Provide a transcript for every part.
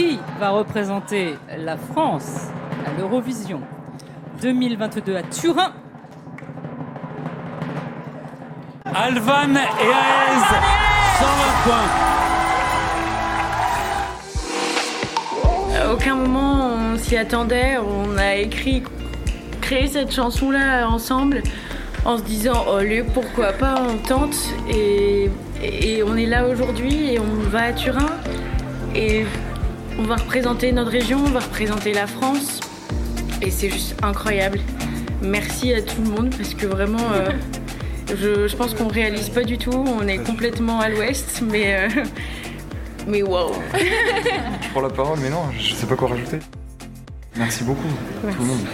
qui va représenter la France à l'Eurovision 2022 à Turin? Alvan et Aez, 120 points. À aucun moment on s'y attendait, on a écrit, créé cette chanson-là ensemble en se disant allez pourquoi pas on tente. Et, et on est là aujourd'hui et on va à Turin. Et on va représenter notre région, on va représenter la France et c'est juste incroyable. Merci à tout le monde parce que vraiment euh, je, je pense qu'on réalise pas du tout, on est complètement à l'ouest mais euh, mais wow. Je prends la parole, mais non, je sais pas quoi rajouter. Merci beaucoup, tout le monde.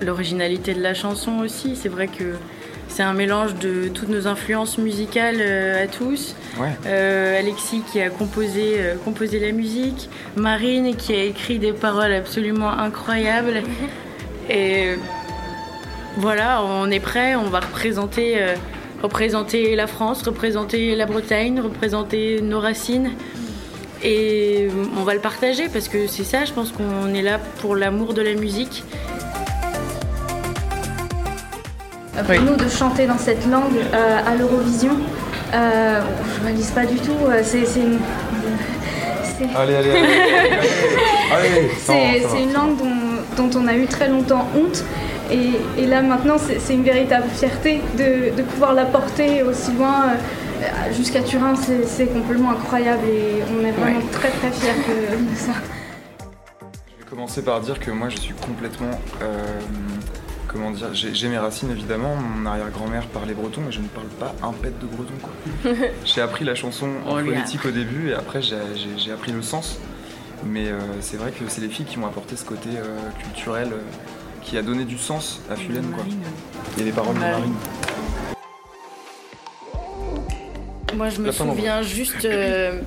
L'originalité de la chanson aussi, c'est vrai que c'est un mélange de toutes nos influences musicales euh, à tous. Ouais. Euh, Alexis qui a composé, euh, composé la musique, Marine qui a écrit des paroles absolument incroyables. Et voilà, on est prêt, on va représenter, euh, représenter la France, représenter la Bretagne, représenter nos racines. Et on va le partager parce que c'est ça, je pense qu'on est là pour l'amour de la musique. Euh, Pour nous de chanter dans cette langue euh, à l'Eurovision, euh, je réalise pas du tout. euh, C'est une, Allez, allez, allez. c'est- une langue dont, dont on a eu très longtemps honte. Et, et là maintenant, c'est une véritable fierté de, de pouvoir la porter aussi loin jusqu'à Turin. C'est complètement incroyable et on est vraiment très très fiers de, de ça. Je vais commencer par dire que moi je suis complètement. euh, comment dire J'ai j'ai mes racines évidemment. Mon arrière-grand-mère parlait breton, mais je ne parle pas un pet de breton quoi. j'ai appris la chanson en a phonétique au début et après j'ai- j'ai j'ai appris le sens. Mais euh, c'est vrai que c'est les filles qui m'ont apporté ce côté euh, culturel euh, qui a donné du sens à Fulène quoi. Et les paroles de Marine. Marine. Moi, je me souviens juste euh,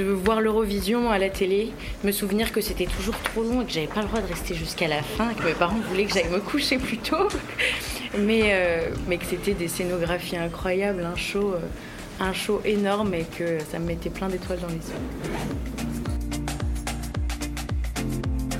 de voir l'Eurovision à la télé, me souvenir que c'était toujours trop long et que j'avais pas le droit de rester jusqu'à la fin, que mes parents voulaient que j'aille me coucher plus tôt, mais, euh, mais que c'était des scénographies incroyables, un show, euh, un show énorme et que ça me mettait plein d'étoiles dans les yeux.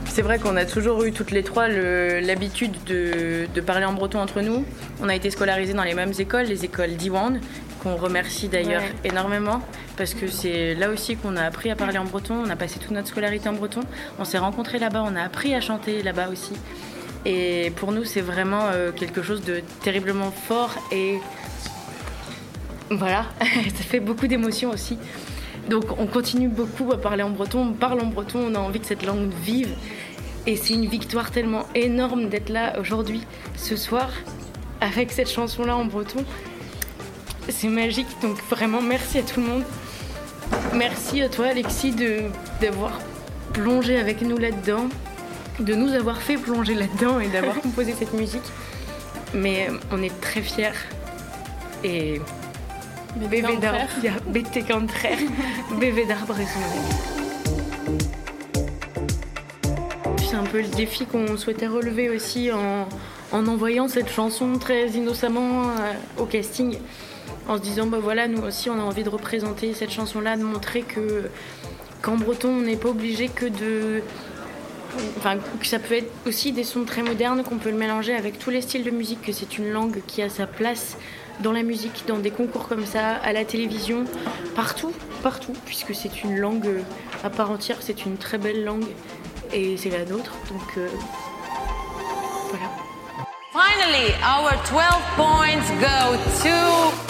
C'est vrai qu'on a toujours eu toutes les trois l'habitude de, de parler en breton entre nous. On a été scolarisés dans les mêmes écoles, les écoles d'Iwan, qu'on remercie d'ailleurs Ouais. énormément, parce que c'est là aussi qu'on a appris à parler en breton. On a passé toute notre scolarité en breton. On s'est rencontrés là-bas, on a appris à chanter là-bas aussi. Et pour nous, c'est vraiment euh, quelque chose de terriblement fort et voilà, ça fait beaucoup d'émotions aussi. Donc on continue beaucoup à parler en breton, on parle en breton, on a envie que cette langue vive. Et c'est une victoire tellement énorme d'être là aujourd'hui, ce soir, avec cette chanson-là en breton. C'est magique, donc vraiment merci à tout le monde. Merci à toi Alexis de- d'avoir plongé avec nous là-dedans, de nous avoir fait plonger là-dedans et d'avoir composé cette musique. Mais euh, on est très fiers. Et bébé d'arbre, contraire, bébé d'arbre et son C'est un peu le défi qu'on souhaitait relever aussi en, en envoyant cette chanson très innocemment euh, au casting, en se disant bah voilà nous aussi on a envie de représenter cette chanson-là, de montrer que qu'en breton on n'est pas obligé que de Enfin, que ça peut être aussi des sons très modernes, qu'on peut le mélanger avec tous les styles de musique, que c'est une langue qui a sa place dans la musique, dans des concours comme ça, à la télévision, partout, partout, puisque c'est une langue euh, à part entière, c'est une très belle langue et c'est la nôtre, donc euh, voilà. Finally, our 12 points go to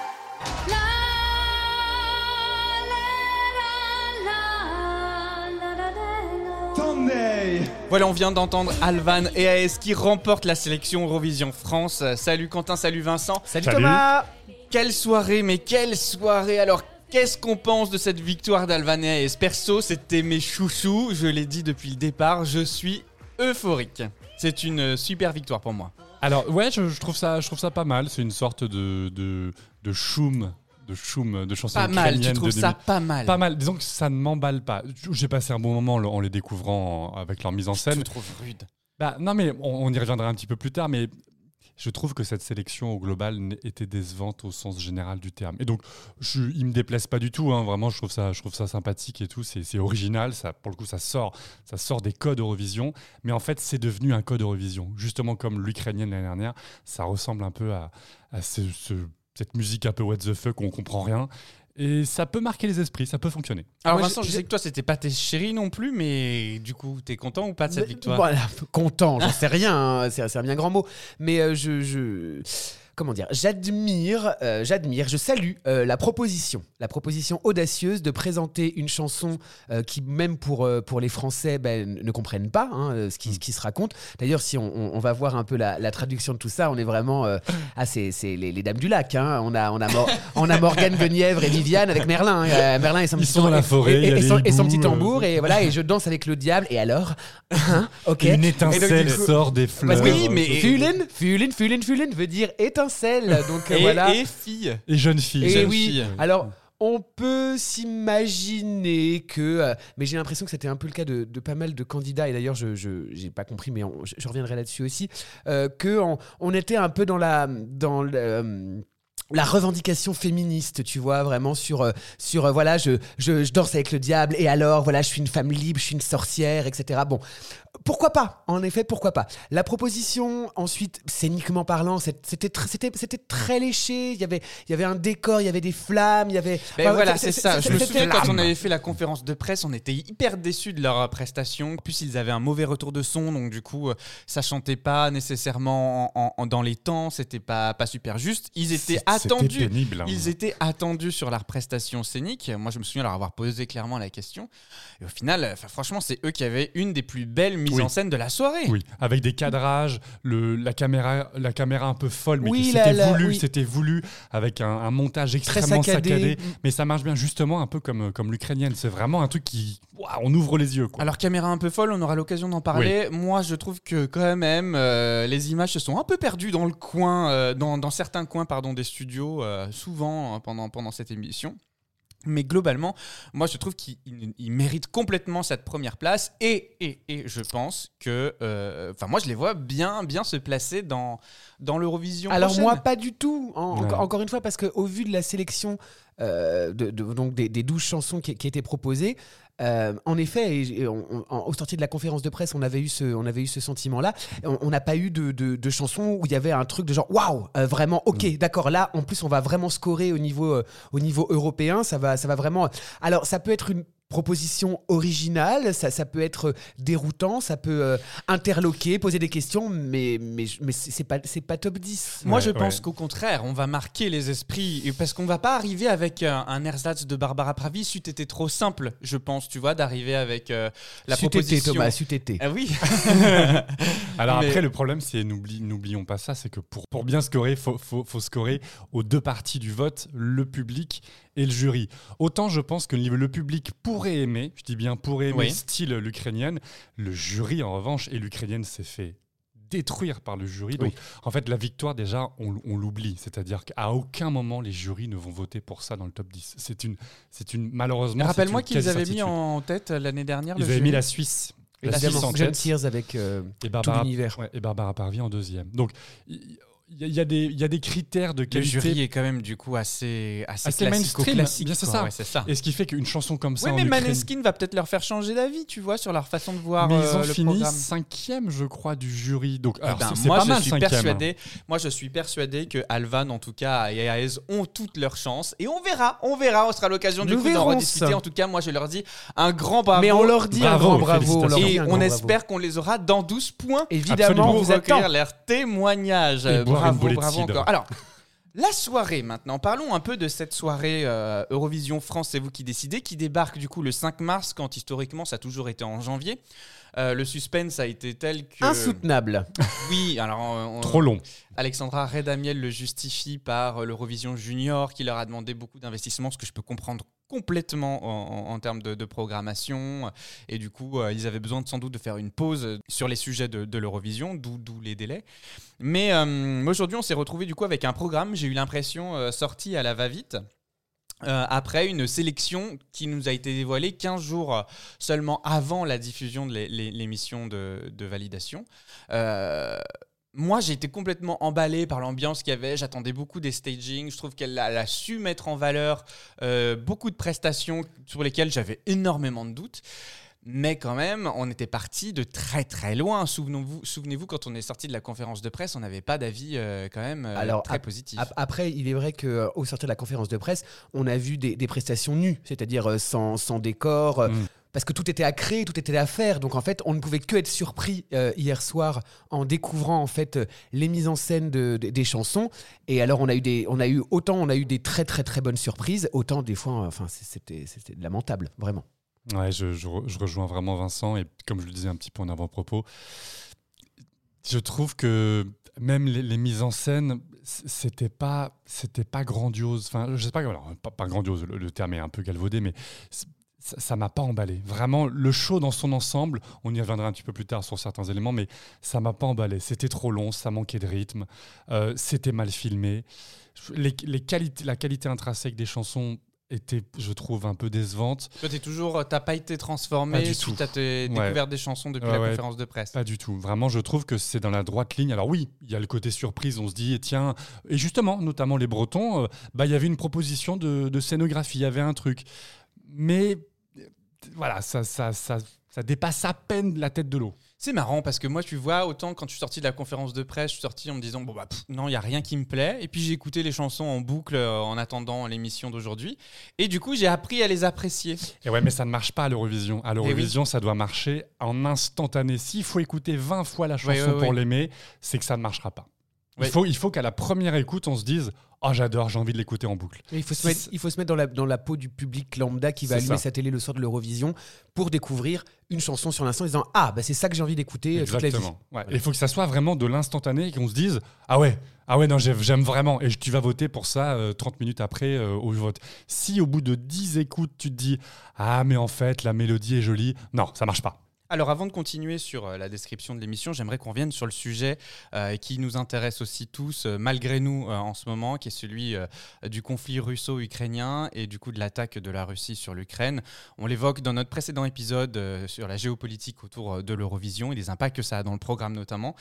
Voilà, on vient d'entendre Alvan et AS qui remportent la sélection Eurovision France. Salut Quentin, salut Vincent. Salut, Salut. Thomas Quelle soirée, mais quelle soirée Alors, qu'est-ce qu'on pense de cette victoire d'Alvan et AS Perso, c'était mes chouchous, je l'ai dit depuis le départ, je suis euphorique. C'est une super victoire pour moi. Alors ouais, je, je trouve ça, je trouve ça pas mal. C'est une sorte de de, de choum de choum, de chansons Pas mal, tu trouves ça 2000. pas mal Pas mal. Disons que ça ne m'emballe pas. J'ai passé un bon moment en les découvrant avec leur mise en Je scène. te trouve rude. Bah, non, mais on, on y reviendra un petit peu plus tard, mais je trouve que cette sélection au global était décevante au sens général du terme. Et donc, je, il me déplaise pas du tout. hein, vraiment, je trouve ça, je trouve ça sympathique et tout. C'est c'est original. Ça, pour le coup, ça sort, ça sort des codes Eurovision. Mais en fait, c'est devenu un code Eurovision. Justement, comme l'ukrainienne l'année dernière, ça ressemble un peu à, à ce- ce- cette musique un peu what the fuck où on comprend rien. Et ça peut marquer les esprits, ça peut fonctionner. Alors Moi, Vincent, je sais que toi c'était pas tes chéris non plus, mais du coup, t'es content ou pas de cette Mais- victoire? Voilà, content, j'en sais rien, hein, c'est c'est un bien grand mot. Mais euh, je, je- Comment dire J'admire, euh, j'admire, je salue euh, la proposition, la proposition audacieuse de présenter une chanson euh, qui, même pour, euh, pour les Français, ben, ne comprennent pas hein, ce, qui, ce qui se raconte. D'ailleurs, si on, on- on va voir un peu la, la traduction de tout ça, on est vraiment. euh, ah, c'est c'est les, les Dames du Lac. hein. On a, on a, Mor- on a Morgane Guenièvre et Viviane avec Merlin. hein. Euh, Merlin et son Ils petit sont dans la forêt, et, son, et son hiboux, petit tambour. Et voilà, et je danse avec le diable. Et alors Hein Ok. Une Et donc, étincelle coup- sort des fleurs. parce que Oui, mais- Fulin, Fulin, Fulin, Fulin veut dire étincelle. Donc et, voilà. et fille. Et jeune fille. Et jeune oui. fille. Alors. On peut s'imaginer que, euh, mais j'ai l'impression que c'était un peu le cas de, de pas mal de candidats, et d'ailleurs je n'ai pas compris, mais on- je, je reviendrai là-dessus aussi, euh, que on, on était un peu dans la, dans le, euh, la revendication féministe, tu vois, vraiment sur, euh, sur euh, voilà, je, je, je danse avec le diable, et alors, voilà, je suis une femme libre, je suis une sorcière, etc. Bon, pourquoi pas? En effet, pourquoi pas? La proposition, ensuite, scéniquement parlant, c'était tr- c'était c'était très léché. Il y avait il y avait un décor, il y avait des flammes, il y avait. Ben Enfin, voilà, c'est- ça. Je me souviens quand on avait fait la conférence de presse, on était hyper déçus de leur prestation. Plus, ils avaient un mauvais retour de son, donc du coup, euh, ça chantait pas nécessairement en- en- dans les temps. C'était pas pas super juste. Ils étaient C'était attendus. pénible, hein. Ils étaient attendus sur leur prestation scénique. Moi, je me souviens leur avoir posé clairement la question. Et au final, euh, franchement, c'est eux qui avaient une des plus belles mises Oui. en scène de la soirée. Oui, avec des cadrages, le, la, caméra, la caméra un peu folle, mais Oui, c'était voulu, oui. c'était voulu, avec un, un montage extrêmement saccadé. saccadé. Mais ça marche bien, justement, un peu comme, comme l'ukrainienne. C'est vraiment un truc qui. Waouh, on ouvre les yeux. Quoi. Alors caméra un peu folle, on aura l'occasion d'en parler. Moi, je trouve que quand même, euh, les images se sont un peu perdues dans le coin, euh, dans, dans certains coins, pardon, des studios, euh, souvent euh, pendant pendant cette émission. Mais globalement, moi je trouve qu'il il- mérite complètement cette première place et, et, et je pense que, euh, enfin moi je les vois bien, bien se placer dans, dans l'Eurovision. Alors prochaine. moi, pas du tout. En- Ouais. encore, encore une fois, parce qu'au vu de la sélection euh, de, de- donc des, des 12 chansons qui, qui étaient proposées, euh, en effet, et- et on- on- en- au sorti de la conférence de presse, on avait eu ce, on avait eu ce sentiment-là. On n'a pas eu de, de- de chansons où il y avait un truc de genre waouh, euh, vraiment, ok, Mm. d'accord. Là, en plus, on va vraiment scorer au niveau, euh, au niveau européen. Ça va, ça va vraiment. Alors, ça peut être une proposition originale, ça, ça peut être déroutant, ça peut euh, interloquer, poser des questions, mais, mais, mais c'est pas, c'est pas top 10. Moi, Ouais, je pense ouais. qu'au contraire, on va marquer les esprits parce qu'on va pas arriver avec un, un ersatz de Barbara Pravi. C'eût été trop simple, je pense, tu vois, d'arriver avec euh, la C'eût été, proposition. Thomas, c'eût été. Ah oui. Alors Mais- après, le problème, c'est, n'oublions pas ça, c'est que pour, pour bien scorer, il faut, faut, faut scorer aux deux parties du vote, le public et le jury. Autant je pense que le le public pourrait aimer, je dis bien pourrait aimer, Oui. style l'ukrainienne, le jury en revanche, et l'ukrainienne s'est fait détruire par le jury. Donc, en fait, la victoire, déjà, on, on l'oublie. C'est-à-dire qu'à aucun moment, les jurys ne vont voter pour ça dans le top 10. C'est une, c'est une, malheureusement. Rappelle-moi qu'ils avaient mis en tête l'année dernière. Ils le avaient jury. mis la Suisse. La Suisse en tête. Sears avec euh, et tout Barbara, l'univers. ouais, et Barbara Parvi en deuxième. Donc, y, il y a des- il y a des critères de Le qualité. jury est quand même du coup assez assez, Assez mainstream. classique. Bien, c'est ça. Ouais, c'est ça. Et ce qui fait qu'une chanson comme ça. Oui, mais Ukraine- Maneskin va peut-être leur faire changer d'avis, tu vois, sur leur façon de voir Mais ils euh, ont le fini programme. cinquième, je crois, du jury. Donc, Eh alors, ben, c'est- c'est moi, pas je mal suis cinquième. persuadé. Moi, je suis persuadé que Alvan, en tout cas, et Aez ont toutes leurs chances. Et on verra, on verra. On sera l'occasion du Nous coup d'en rediscuter. En tout cas, moi, je leur dis un grand bravo. Mais on leur dit Bravo, un grand bravo. On leur et on espère qu'on les aura dans 12 points. Évidemment, vous attend. recueillir leurs témoignages. Boire bravo, bravo cidre. encore. Alors, la soirée maintenant. Parlons un peu de cette soirée euh, Eurovision France, c'est vous qui décidez, qui débarque du coup le 5 mars, quand historiquement ça a toujours été en janvier. Euh, le suspense a été tel que. Insoutenable. Oui, alors. euh, on- Trop long. Alexandra Redamiel le justifie par euh, l'Eurovision Junior qui leur a demandé beaucoup d'investissement, ce que je peux comprendre complètement en, termes de, programmation. Et du coup, euh, ils avaient besoin sans doute de faire une pause sur les sujets de, l'Eurovision, d'où les délais. Mais euh, aujourd'hui, on s'est retrouvé du coup avec un programme, j'ai eu l'impression, euh, sorti à la va-vite. après une sélection qui nous a été dévoilée 15 jours seulement avant la diffusion de l'é- l'é- l'émission de, validation. Moi, j'ai été complètement emballé par l'ambiance qu'il y avait. J'attendais beaucoup des stagings. Je trouve qu'elle a, su mettre en valeur euh, beaucoup de prestations sur lesquelles j'avais énormément de doutes. Mais quand même, on était parti de très très loin. Souvenez-vous, quand on est sorti de la conférence de presse, on n'avait pas d'avis euh, quand même euh, Alors, très ap- positif. ap- Après, il est vrai qu'au sortir de la conférence de presse, on a vu des, des prestations nues, c'est-à-dire euh, sans, sans décor. euh, Mm. Parce que tout était à créer, tout était à faire. Donc en fait, on ne pouvait que être surpris euh, hier soir en découvrant en fait euh, les mises en scène de- de- des chansons. Et alors on a eu des, on a eu autant on a eu des très très très bonnes surprises, autant des fois, enfin c'était lamentable, vraiment. Ouais, je, je re- je rejoins vraiment Vincent et comme je le disais un petit peu en avant-propos, je trouve que même les, mises en scène, c'était pas, c'était pas grandiose. Enfin, je sais pas, alors, pas, grandiose, le, terme est un peu galvaudé, mais ça m'a pas emballé. Vraiment, le show dans son ensemble, on y reviendra un petit peu plus tard sur certains éléments, mais ça m'a pas emballé. C'était trop long, ça manquait de rythme, euh, c'était mal filmé. Les, les qualités, la qualité intrinsèque des chansons était, je trouve, un peu décevante. Toi, t'es toujours, t'as pas été transformé Pas du suite tout. à tes Ouais. des chansons depuis Ouais, la ouais. conférence de presse. Pas du tout. Vraiment, je trouve que c'est dans la droite ligne. Alors oui, il y a le côté surprise. On se dit, eh, tiens, et justement, notamment les Bretons, euh, bah, il y avait une proposition de, de scénographie, il y avait un truc. Mais euh, voilà, ça, ça, ça, ça dépasse à peine la tête de l'eau. C'est marrant parce que moi, tu vois, autant quand je suis sorti de la conférence de presse, je suis sorti en me disant, bon, bah, pff, non, il y a rien qui me plaît. Et puis j'ai écouté les chansons en boucle euh, en attendant l'émission d'aujourd'hui. Et du coup, j'ai appris à les apprécier. Et ouais, mais ça ne marche pas à l'Eurovision. À l'Eurovision, ça doit marcher en instantané. S'il faut écouter 20 fois la chanson Ouais, ouais, pour l'aimer, c'est que ça ne marchera pas. Il faut, il faut qu'à la première écoute, on se dise Oh, j'adore, j'ai envie de l'écouter en boucle. Il faut se mettre, il faut se mettre dans, la, dans la peau du public lambda qui va allumer ça. sa télé le soir de l'Eurovision pour découvrir une chanson sur l'instant en disant Ah, bah c'est ça que j'ai envie d'écouter euh, toute la vie. Exactement. Ouais. Et Il faut que ça soit vraiment de l'instantané et qu'on se dise Ah ouais, ah ouais, non, j'ai- j'aime vraiment. Et tu vas voter pour ça euh, 30 minutes après euh, au vote. Si au bout de 10 écoutes, tu te dis Ah, mais en fait, la mélodie est jolie, non, ça marche pas. Alors avant de continuer sur euh, la description de l'émission, j'aimerais qu'on revienne sur le sujet euh, qui nous intéresse aussi tous, euh, malgré nous en ce moment, qui est celui du conflit russo-ukrainien et du coup de l'attaque de la Russie sur l'Ukraine. On l'évoque dans notre précédent épisode sur la géopolitique autour de l'Eurovision et les impacts que ça a dans le programme notamment.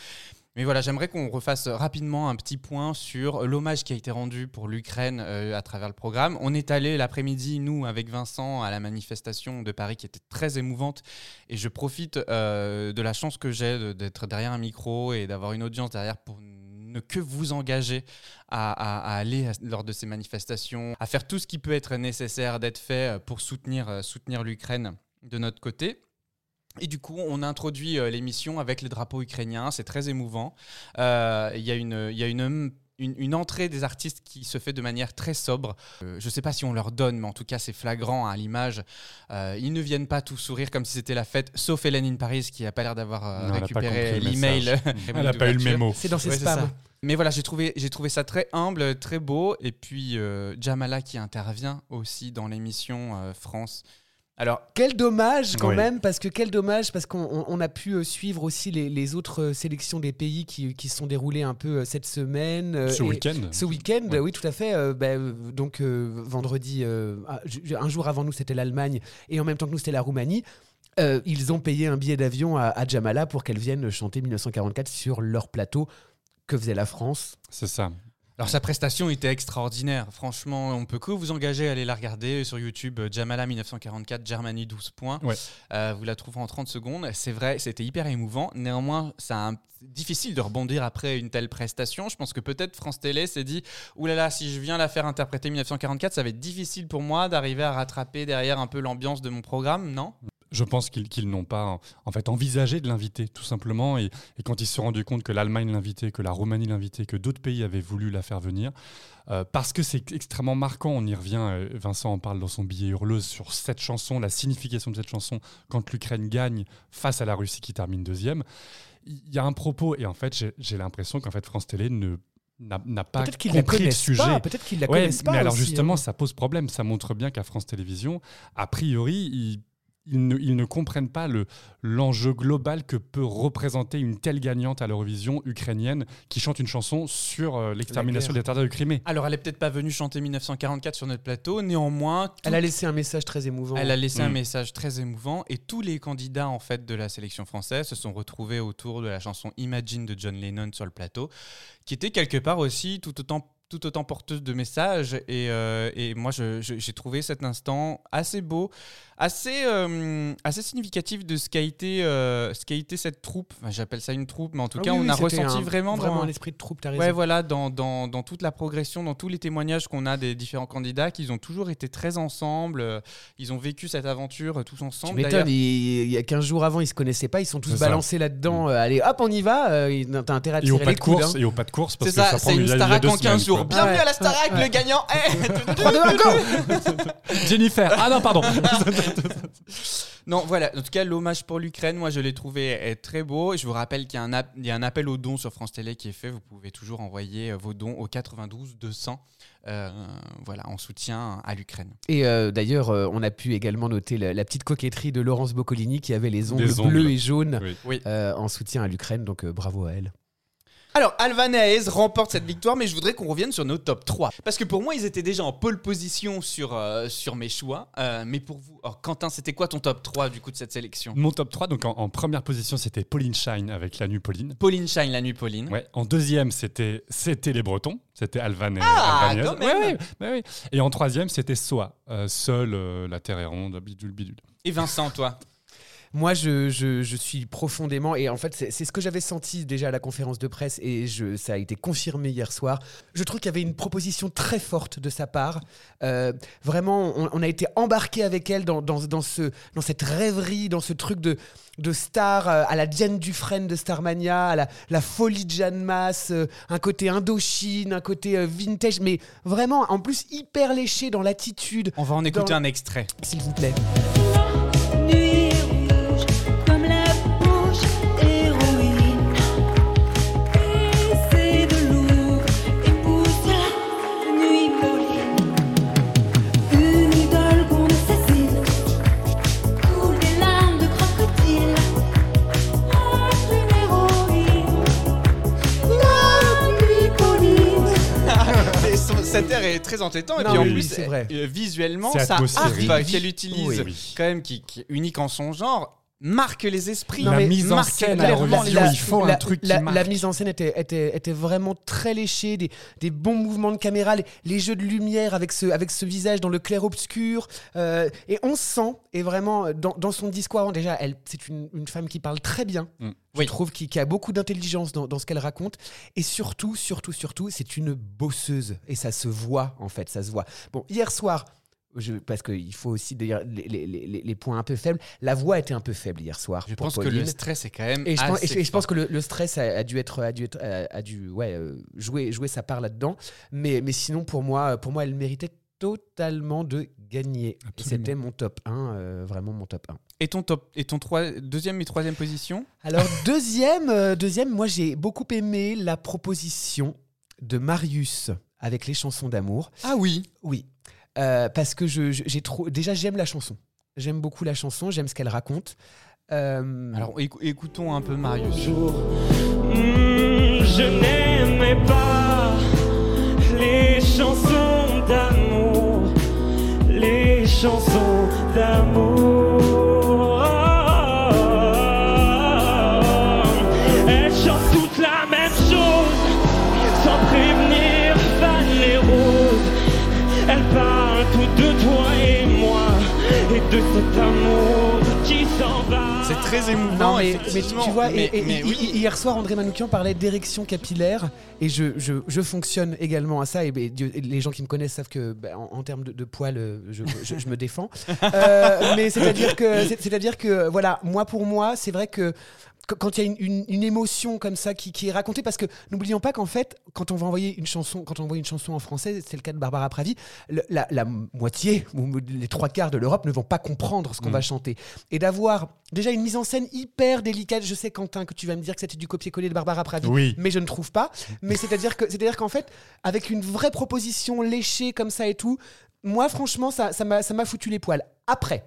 Mais voilà, j'aimerais qu'on refasse rapidement un petit point sur l'hommage qui a été rendu pour l'Ukraine euh, à travers le programme. On est allé l'après-midi, nous, avec Vincent, à la manifestation de Paris qui était très émouvante. Et je profite euh, de la chance que j'ai d'être derrière un micro et d'avoir une audience derrière pour ne que vous engager à, aller lors de ces manifestations, à faire tout ce qui peut être nécessaire d'être fait euh, pour soutenir l'Ukraine de notre côté. Et du coup, on introduit euh, l'émission avec les drapeaux ukrainiens. C'est très émouvant. Euh, Il y a, une, il y a une, une, une entrée des artistes qui se fait de manière très sobre. Euh, je ne sais pas si on leur donne, mais en tout cas, c'est flagrant à l'image. Euh, ils ne viennent pas tous sourire comme si c'était la fête, sauf Hélène in Paris qui n'a pas l'air d'avoir euh, Non, récupéré l'email. Elle a pas eu le mémo. C'est dans ses Ouais, spams. Mais voilà, j'ai trouvé, j'ai trouvé ça très humble, très beau. Et puis euh, Jamala qui intervient aussi dans l'émission euh, France. Alors, Quel dommage quand Oui. même, parce que quel dommage, parce qu'on on- on a pu euh, suivre aussi les, les autres euh, sélections des pays qui, qui se sont déroulées un peu euh, cette semaine. Ce week-end. Ce week-end, Ouais. oui, tout à fait. euh, bah, donc, euh, vendredi, euh, un jour avant nous, c'était l'Allemagne, et en même temps que nous, c'était la Roumanie. Ils ont payé un billet d'avion à, à Jamala pour qu'elle vienne chanter 1944 sur leur plateau. Que faisait la France? C'est ça. Alors sa prestation était extraordinaire. Franchement, on peut que vous engager à aller la regarder sur YouTube. euh, Jamala 1944, Germany 12 points. Ouais. Euh, vous la trouverez en 30 secondes. C'est vrai, c'était hyper émouvant. Néanmoins, c'est un- difficile de rebondir après une telle prestation. Je pense que peut-être France Télé s'est dit oulala, là là, si je viens la faire interpréter 1944, ça va être difficile pour moi d'arriver à rattraper derrière un peu l'ambiance de mon programme, non? Je pense qu'ils n'ont pas en fait envisagé de l'inviter tout simplement et, et quand ils se sont rendus compte que l'Allemagne l'invitait, que la Roumanie l'invitait, que d'autres pays avaient voulu la faire venir, euh, parce que c'est extrêmement marquant, on y revient, euh, Vincent en parle dans son billet hurleuse sur cette chanson, la signification de cette chanson quand l'Ukraine gagne face à la Russie qui termine deuxième. Il y a un propos et en fait j'ai- l'impression qu'en fait France Télé ne n'a pas compris le sujet. peut-être qu'ils la Ouais, connaissent pas Mais alors aussi, justement, hein. ça pose problème. Ça montre bien qu'à France Télévisions, a priori, ils ils ne, ils ne comprennent pas le- l'enjeu global que peut représenter une telle gagnante à l'Eurovision ukrainienne qui chante une chanson sur euh, l'extermination des Tatars de Crimée. Alors, elle est peut-être pas venue chanter 1944 sur notre plateau, néanmoins. Elle a laissé un message très émouvant. Elle a laissé un Mm. message très émouvant et tous les candidats en fait de la sélection française se sont retrouvés autour de la chanson Imagine de John Lennon sur le plateau, qui était quelque part aussi tout autant tout autant porteuse de messages et, euh, et moi j'ai trouvé cet instant assez beau, assez euh, assez significatif de ce qu'a été euh, ce qu'a été cette troupe. Enfin, J'appelle ça une troupe, mais en tout Ah cas oui, on oui, a ressenti un- vraiment vraiment dans- un esprit de troupe, raison. Ouais, voilà, dans, dans, dans toute la progression, dans tous les témoignages qu'on a des différents candidats, qu'ils ont toujours été très ensemble. euh, Ils ont vécu cette aventure euh, tous Tu ensemble. m'étonnes, D'ailleurs- il, y a 15 jours avant, ils se connaissaient pas, ils sont tous C'est ça. balancés là-dedans. euh, allez, hop, on y va. euh, T'as intérêt à Et au tirer pas les de coudes. course, hein. et au pas de course parce C'est que ça, ça c'est prend une Starac en 15 semaines, jours. Bienvenue à la Starac, le gagnant. 3, 2, 1, go Jennifer Ah non, pardon Non, voilà. En tout cas, l'hommage pour l'Ukraine, moi, je l'ai trouvé euh, très beau. Je vous rappelle qu'il y, a un app- il y a un appel aux dons sur France Télé qui est fait. Vous pouvez toujours envoyer euh, vos dons au 92 200, euh, voilà, en soutien à l'Ukraine. Et euh, d'ailleurs, euh, on a pu également noter la, la petite coquetterie de Laurence Boccolini qui avait les ongles, bleus et jaunes Oui. Euh, en soutien à l'Ukraine. Donc euh, bravo à elle. Alors, Alvan et Aez remportent cette victoire, mais je voudrais qu'on revienne sur nos top 3. Parce que pour moi, ils étaient déjà en pole position sur, euh, sur mes choix. Euh, mais pour vous, alors, Quentin, c'était quoi ton top 3 du coup de cette sélection? Mon top 3, donc en, en première position, c'était Pauline Shine avec La Nuit Pauline. Pauline Shine, la nuit Pauline. Ouais. En deuxième, c'était c'était les Bretons. C'était Alvan et Ah, Alvaniez. quand même. Ouais, ouais. Et en troisième, c'était Soa. Euh, seule euh, la terre est ronde, bidule, bidule. Et Vincent, toi? Moi, je, je- je suis profondément, et en fait, c'est ce que j'avais senti déjà à la conférence de presse, et je, ça a été confirmé hier soir. Je trouve qu'il y avait une proposition très forte de sa part. Euh, vraiment, on, on a été embarqué avec elle dans, dans, dans ce, dans cette rêverie, dans ce truc de, de star euh, à la Diane Dufresne de Starmania, à la, la folie de Jeanne Masse, euh, un côté Indochine, un côté vintage, mais vraiment, en plus, hyper léché dans l'attitude. On va en écouter Dans- un extrait. S'il vous plaît. Air est très entêtant. Et puis en plus, oui, vrai. euh, visuellement, sa atmosphérique. harpe qu'elle utilise. Oui. quand même, qui, qui est unique en son genre, marque les esprits. La mais mise en scène il faut la, un truc qui la- marque. la mise en scène était, était, était vraiment très léchée, des, des bons mouvements de caméra, les, les jeux de lumière avec ce, avec ce visage dans le clair-obscur. euh, et on sent, et vraiment, dans, dans son discours, déjà, elle, c'est une, une femme qui parle très bien. Mm. Je Oui. trouve qui, qui a beaucoup d'intelligence dans, dans ce qu'elle raconte. Et surtout, surtout, surtout, c'est une bosseuse. Et ça se voit, en fait, ça se voit. Bon, hier soir, je, parce qu'il faut aussi dire les, les- les- les points un peu faibles, la voix était un peu faible hier soir. Je pour pense que le stress est quand même. Et je pense, assez et je- et je pense fort. que le, le stress a, a dû être, a dû être, a, a dû, ouais, euh, jouer, jouer sa part là-dedans. Mais, mais sinon, pour moi, pour moi, elle méritait totalement de gagner. C'était mon top 1, euh, vraiment mon top 1. Et ton top, et ton trois- deuxième et troisième position? Alors, deuxième, euh, deuxième, moi, j'ai beaucoup aimé la proposition de Marius avec les chansons d'amour. Ah oui. Oui, Euh, parce que je, je- j'ai trop. Déjà, j'aime la chanson. J'aime beaucoup la chanson, j'aime ce qu'elle raconte. Euh, Alors écou- écoutons un peu Marius. Hmm, je n'aimais pas les chansons d'amour, les chansons d'amour. De cet amour qui s'en va. C'est très émouvant. Non, mais, mais tu, vois, Mais- et- et- mais hi- oui. hi- hier soir, André Manoukian parlait d'érection capillaire, et je, je, je fonctionne également à ça, et, les gens qui me connaissent savent que, ben, en, en termes de, de poils, euh, je, je- je me défends. Euh, mais c'est-à-dire que, c'est- c'est-à-dire que, voilà, moi pour moi, c'est vrai que qu- quand il y a une, une- une émotion comme ça qui, qui est racontée, parce que n'oublions pas qu'en fait, quand on va envoyer une chanson, quand on envoie une chanson en français, c'est le cas de Barbara Pravi, le- la, la moitié ou les trois quarts de l'Europe ne vont pas comprendre ce qu'on Mm. va chanter. Et d'avoir déjà une mise en scène hyper délicate, je sais Quentin que tu vas me dire que c'était du copier-coller de Barbara Pravi, Oui. mais je ne trouve pas. Mais c'est-à-dire que c'est-à-dire qu'en fait, avec une vraie proposition léchée comme ça et tout, moi franchement, ça ça m'a foutu les poils. Après.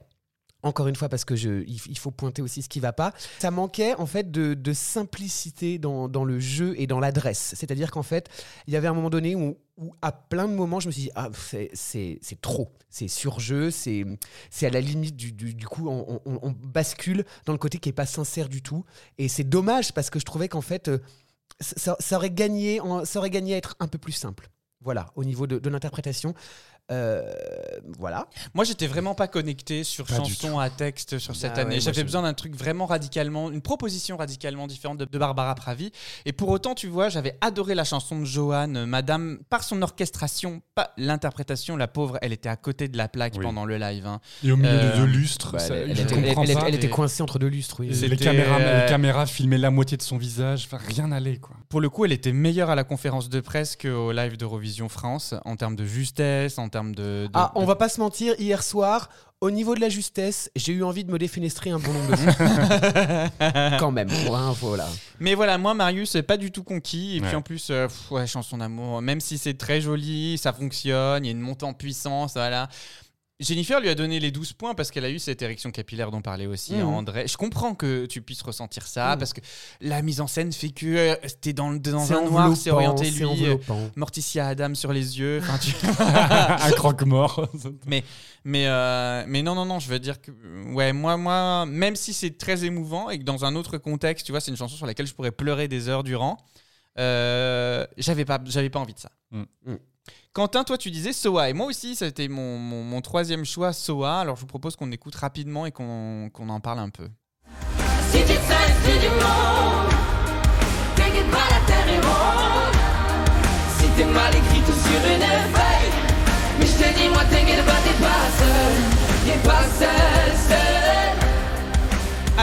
Encore une fois parce que il, faut pointer aussi ce qui va pas. Ça manquait en fait de, simplicité dans, le jeu et dans l'adresse. C'est-à-dire qu'en fait, il y avait un moment donné où, à plein de moments, je me suis dit ah c'est- trop, c'est surjeu, c'est c'est à la limite du, coup on, bascule dans le côté qui est pas sincère du tout. Et c'est dommage parce que je trouvais qu'en fait euh, ça, aurait gagné, ça aurait gagné à être un peu plus simple. Voilà, au niveau de l'interprétation. Euh, voilà. Moi, j'étais vraiment pas connecté sur Pas chanson à texte sur cette Ah année. J'avais besoin d'un truc vraiment radicalement, une proposition radicalement différente de, de Barbara Pravi. Et pour autant, tu vois, j'avais adoré la chanson de Johan, euh, Madame, par son orchestration, pas l'interprétation. La pauvre, elle était à côté de la plaque Oui. pendant le live. hein. Et au milieu de Euh, deux lustres, Bah, ça- elle, elle je était, comprends elle- elle- pas. elle était Et- coincée entre deux lustres, oui. Les, caméras, euh, les caméras filmaient la moitié de son visage, enfin, rien n'allait quoi. Pour le coup, elle était meilleure à la conférence de presse qu'au live d'Eurovision France, en termes de justesse, en termes de. de- Ah, on de- va pas se mentir, hier soir, au niveau de la justesse, j'ai eu envie de me défenestrer un bon nombre de fois. Quand même, ouais, voilà. Mais voilà, moi, Marius, c'est pas du tout conquis. Et puis en plus, euh, pff, ouais, chanson d'amour, même si c'est très joli, ça fonctionne, il y a une montée en puissance, voilà. Jennifer lui a donné les 12 points parce qu'elle a eu cette érection capillaire dont parlait aussi Mhm. André. Je comprends que tu puisses ressentir ça Mhm. parce que la mise en scène fait que euh, t'es dans, dans C'est un noir, c'est orienté lui. euh. Morticia Adam sur les yeux. Tu- un croque-mort. mais, mais, euh, mais non, non, non, je veux dire que, ouais, moi, moi, même si c'est très émouvant et que dans un autre contexte, tu vois, c'est une chanson sur laquelle je pourrais pleurer des heures durant, euh, j'avais pas, j'avais pas envie de ça. Mm. Quentin, toi, tu disais Soa, et moi aussi, c'était mon, mon, mon troisième choix, Soa. Alors, je vous propose qu'on écoute rapidement et qu'on qu'on en parle un peu. Si tu te sens du monde, t'inquiète pas, la terre est. Si t'es mal écrit tout sur une feuille, mais je te dis, moi, t'inquiète pas, t'es pas seul. T'es pas seul, seul.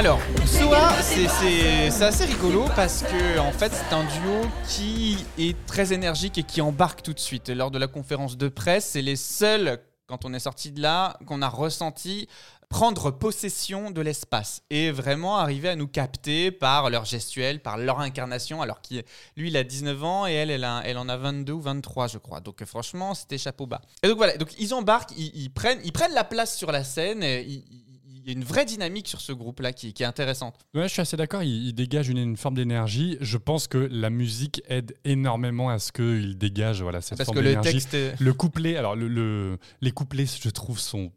Alors, Soa, c'est- assez rigolo parce que en fait, c'est un duo qui est très énergique et qui embarque tout de suite. Lors de la conférence de presse, c'est les seuls, quand on est sorti de là, qu'on a ressenti prendre possession de l'espace et vraiment arriver à nous capter par leur gestuelle, par leur incarnation, alors qu'il lui il a 19 ans et elle elle, en a 22 ou 23 je crois. Donc franchement c'était chapeau bas. Et donc voilà, donc ils embarquent, ils, prennent, ils prennent la place sur la scène, et ils- ils- il y a une vraie dynamique sur ce groupe-là qui, qui est intéressante. Ouais, je suis assez d'accord. Il, il dégage une, une forme d'énergie. Je pense que la musique aide énormément à ce qu'il dégage voilà, cette Parce forme que le d'énergie. texte est- Le couplet, alors le, le- les couplets, je trouve, sont,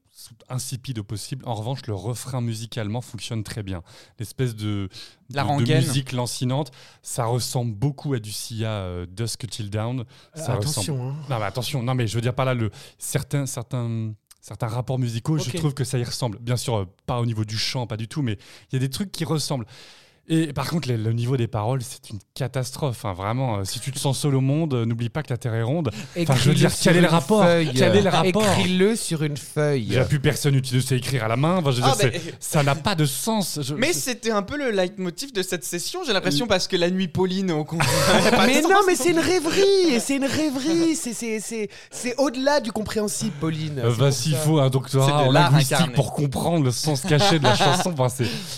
insipides au possible. En revanche, le refrain musicalement fonctionne très bien. L'espèce de, La de- de rengaine. musique lancinante, ça ressemble beaucoup à du Sia euh, Dusk Till Down. Ça Euh, attention, ressemble- hein. Non, mais attention. Non, mais je veux dire par là, le, certains, certains, certains rapports musicaux, je trouve que ça y ressemble. Bien sûr, euh, pas au niveau du chant, pas du tout, mais il y a des trucs qui ressemblent. Et par contre, le, le niveau des paroles, c'est une catastrophe. hein, vraiment, euh, si tu te sens seul au monde, euh, n'oublie pas que la Terre est ronde. Enfin, je veux dire, quel est le rapport? Quel est le rapport? Écris-le sur une feuille. Déjà, plus personne n'utilise ça écrire à la main. Enfin, je veux Ah, dire, ça n'a pas de sens. Je- Mais c'était un peu le leitmotiv de cette session, j'ai l'impression, parce que la nuit Pauline au concert. mais non, mais c'est une rêverie, c'est une rêverie, c'est- c'est c'est- c'est au-delà du compréhensible, Pauline. Euh, pour s'il faut un doctorat en linguistique incarné. pour comprendre le sens caché de la chanson. Enfin,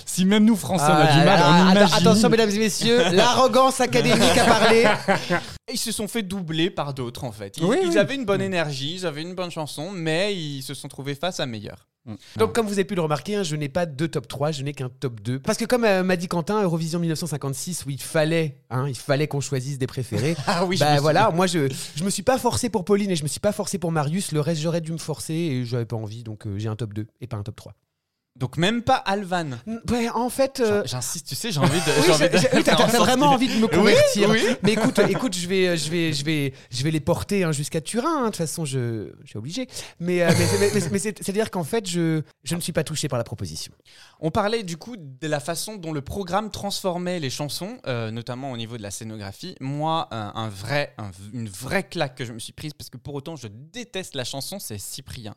si même nous Français on Ah, a du mal, atten-. Attention, mesdames et messieurs, l'arrogance académique a parlé. Ils se sont fait doubler par d'autres en fait. Ils, Oui, ils oui. avaient une bonne énergie, ils avaient une bonne chanson, mais ils se sont trouvés face à meilleur. Donc, comme vous avez pu le remarquer, hein, je n'ai pas deux top 3, je n'ai qu'un top 2. Parce que, comme euh, m'a dit Quentin, Eurovision 1956, où il fallait, hein, il fallait qu'on choisisse des préférés. Ah oui, je me bah souviens. voilà, moi je, je me suis pas forcé pour Pauline et je me suis pas forcé pour Marius. Le reste, j'aurais dû me forcer et j'avais pas envie, donc euh, j'ai un top 2 et pas un top 3. Donc même pas Alvan. Ouais, en fait. euh, J'insiste, tu sais, j'ai envie de. Oui, j'ai envie de j'ai- oui, t'as vraiment envie de me Oui, convertir. oui. Mais écoute, écoute, je vais, je vais, je vais, je vais les porter hein, jusqu'à Turin. hein. De toute façon, je, je suis obligé. Mais, euh, mais, mais- mais- mais c'est, à dire qu'en fait, je, je ne suis pas touché par la proposition. On parlait du coup de la façon dont le programme transformait les chansons, euh, notamment au niveau de la scénographie. Moi, un, un vrai, un- une vraie claque que je me suis prise, parce que pour autant je déteste la chanson, c'est Cyprien.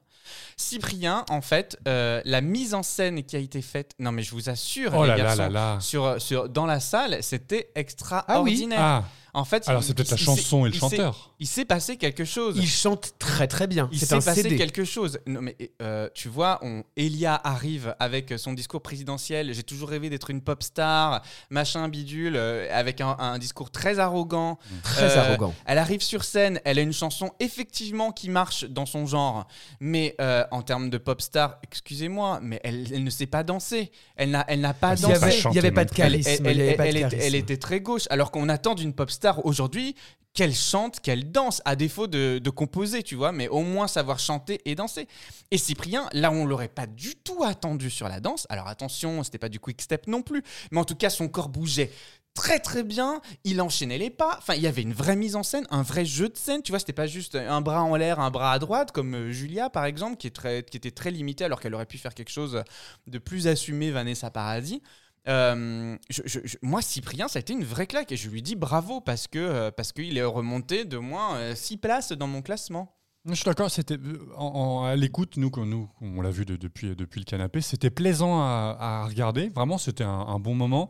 Cyprien, en fait, euh, la mise en scène qui a été faite, non mais je vous assure, Oh les là garçons, là là. Sur, sur, dans la salle, c'était extraordinaire. Ah. En fait, Alors, c'est peut-être la chanson et le chanteur. Il s'est passé quelque chose. Il chante très très bien. Il s'est passé CD. quelque chose. Non, mais euh, tu vois, on, Elia arrive avec son discours présidentiel. J'ai toujours rêvé d'être une pop star, machin bidule, euh, avec un, un discours très arrogant. Mmh. Très arrogant. Elle arrive sur scène. Elle a une chanson effectivement qui marche dans son genre, mais euh, en termes de pop star, excusez-moi, mais elle, elle ne sait pas danser. Elle n'a, elle n'a pas dansé. il y avait pas de charisme, Elle, elle était très gauche, alors qu'on attend d'une pop star aujourd'hui qu'elle chante, qu'elle danse, à défaut de, composer, tu vois, mais au moins savoir chanter et danser. Et Cyprien, là, on l'aurait pas du tout attendu sur la danse. Alors attention, c'était pas du quick step non plus, mais en tout cas, son corps bougeait très très bien, il enchaînait les pas, enfin il y avait une vraie mise en scène, un vrai jeu de scène, tu vois, c'était pas juste un bras en l'air, un bras à droite comme euh, Julia par exemple qui, qui était très limitée alors qu'elle aurait pu faire quelque chose de plus assumé Vanessa Paradis. Euh, je- je- je- moi, Cyprien, ça a été une vraie claque et je lui dis bravo parce que euh, parce qu'il est remonté de moins 6 places dans mon classement. Je suis d'accord, c'était euh, en, en- à l'écoute, nous, quand nous, on l'a vu de- depuis, depuis le canapé, c'était plaisant à, à regarder. Vraiment, c'était un, un bon moment.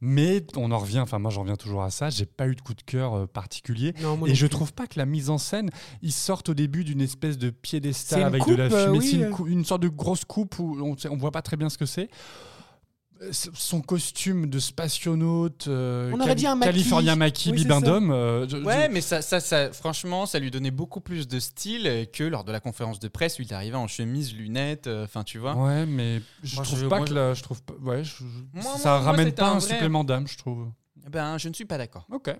Mais on en revient, enfin moi j'en reviens toujours à ça, j'ai pas eu de coup de cœur euh, particulier. Non, et je plus. trouve pas que la mise en scène, ils sortent au début d'une espèce de piédestal avec coupe, de la euh, fumée. oui, C'est une, euh. une sorte de grosse coupe où on, on voit pas très bien ce que c'est. Son costume de spationaute, euh, On aurait dit un maquis. California Maquis, Oui, Bibendum. euh, je- Ouais, je- mais ça, ça, ça, franchement, ça lui donnait beaucoup plus de style que lors de la conférence de presse où il est arrivé en chemise, lunettes, euh, enfin tu vois. Ouais, mais je Moi, trouve je- pas moi, que la, je trouve pas, ouais, je- je- Moi, ça ramène pas un un, vrai- supplément d'âme, je trouve. Ben, je ne suis pas d'accord. Ok.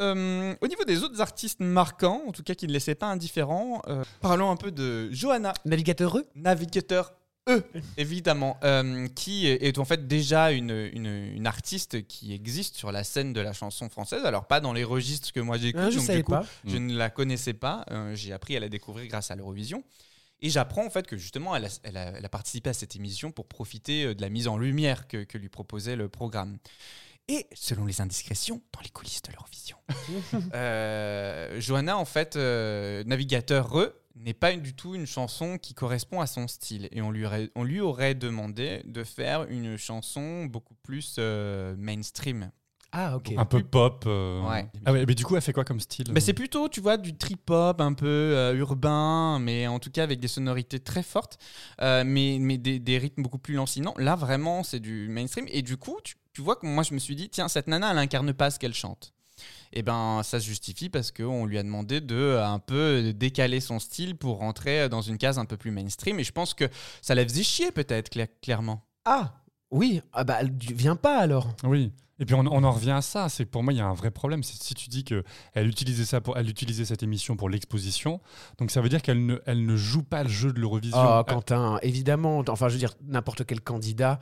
Euh, au niveau des autres artistes marquants, en tout cas qui ne laissaient pas indifférents, euh, parlons un peu de Johanna. Navigateur E Navigateur E, évidemment, euh, qui est, en fait déjà une, une, une artiste qui existe sur la scène de la chanson française. Alors, pas dans les registres que moi j'écoute, Ah, je donc savais du coup, pas. je ne la connaissais pas. Euh, J'ai appris à la découvrir grâce à l'Eurovision. Et j'apprends en fait que justement, elle a, elle a- elle a participé à cette émission pour profiter euh, de la mise en lumière que, que lui proposait le programme. Et selon les indiscrétions, dans les coulisses de l'Eurovision, euh, Johanna, en fait, euh, Navigateur Re, n'est pas du tout une chanson qui correspond à son style. Et on lui aurait, on lui aurait demandé de faire une chanson beaucoup plus euh, mainstream. Ah, ok. Un peu pop. euh, Ouais. Ah ouais, mais du coup, elle fait quoi comme style Mais c'est plutôt, tu vois, du trip-hop un peu euh, urbain, mais en tout cas avec des sonorités très fortes, euh, mais, mais des, des rythmes beaucoup plus lancinants. Là, vraiment, c'est du mainstream. Et du coup, tu, tu vois que moi, je me suis dit, tiens, cette nana, elle incarne pas ce qu'elle chante. Et ben, ça se justifie parce qu'on lui a demandé de euh, un peu décaler son style pour rentrer dans une case un peu plus mainstream. Et je pense que ça la faisait chier, peut-être, cla- clairement. Ah, oui. Ah bah, elle vient pas alors. Oui. Et puis on, on en revient à ça. C'est pour moi il y a un vrai problème. C'est si tu dis que elle utilisait ça pour, elle utilisait cette émission pour l'exposition, donc ça veut dire qu'elle ne, elle ne joue pas le jeu de l'Eurovision. Ah, Elle- Quentin, évidemment. Enfin, je veux dire, n'importe quel candidat.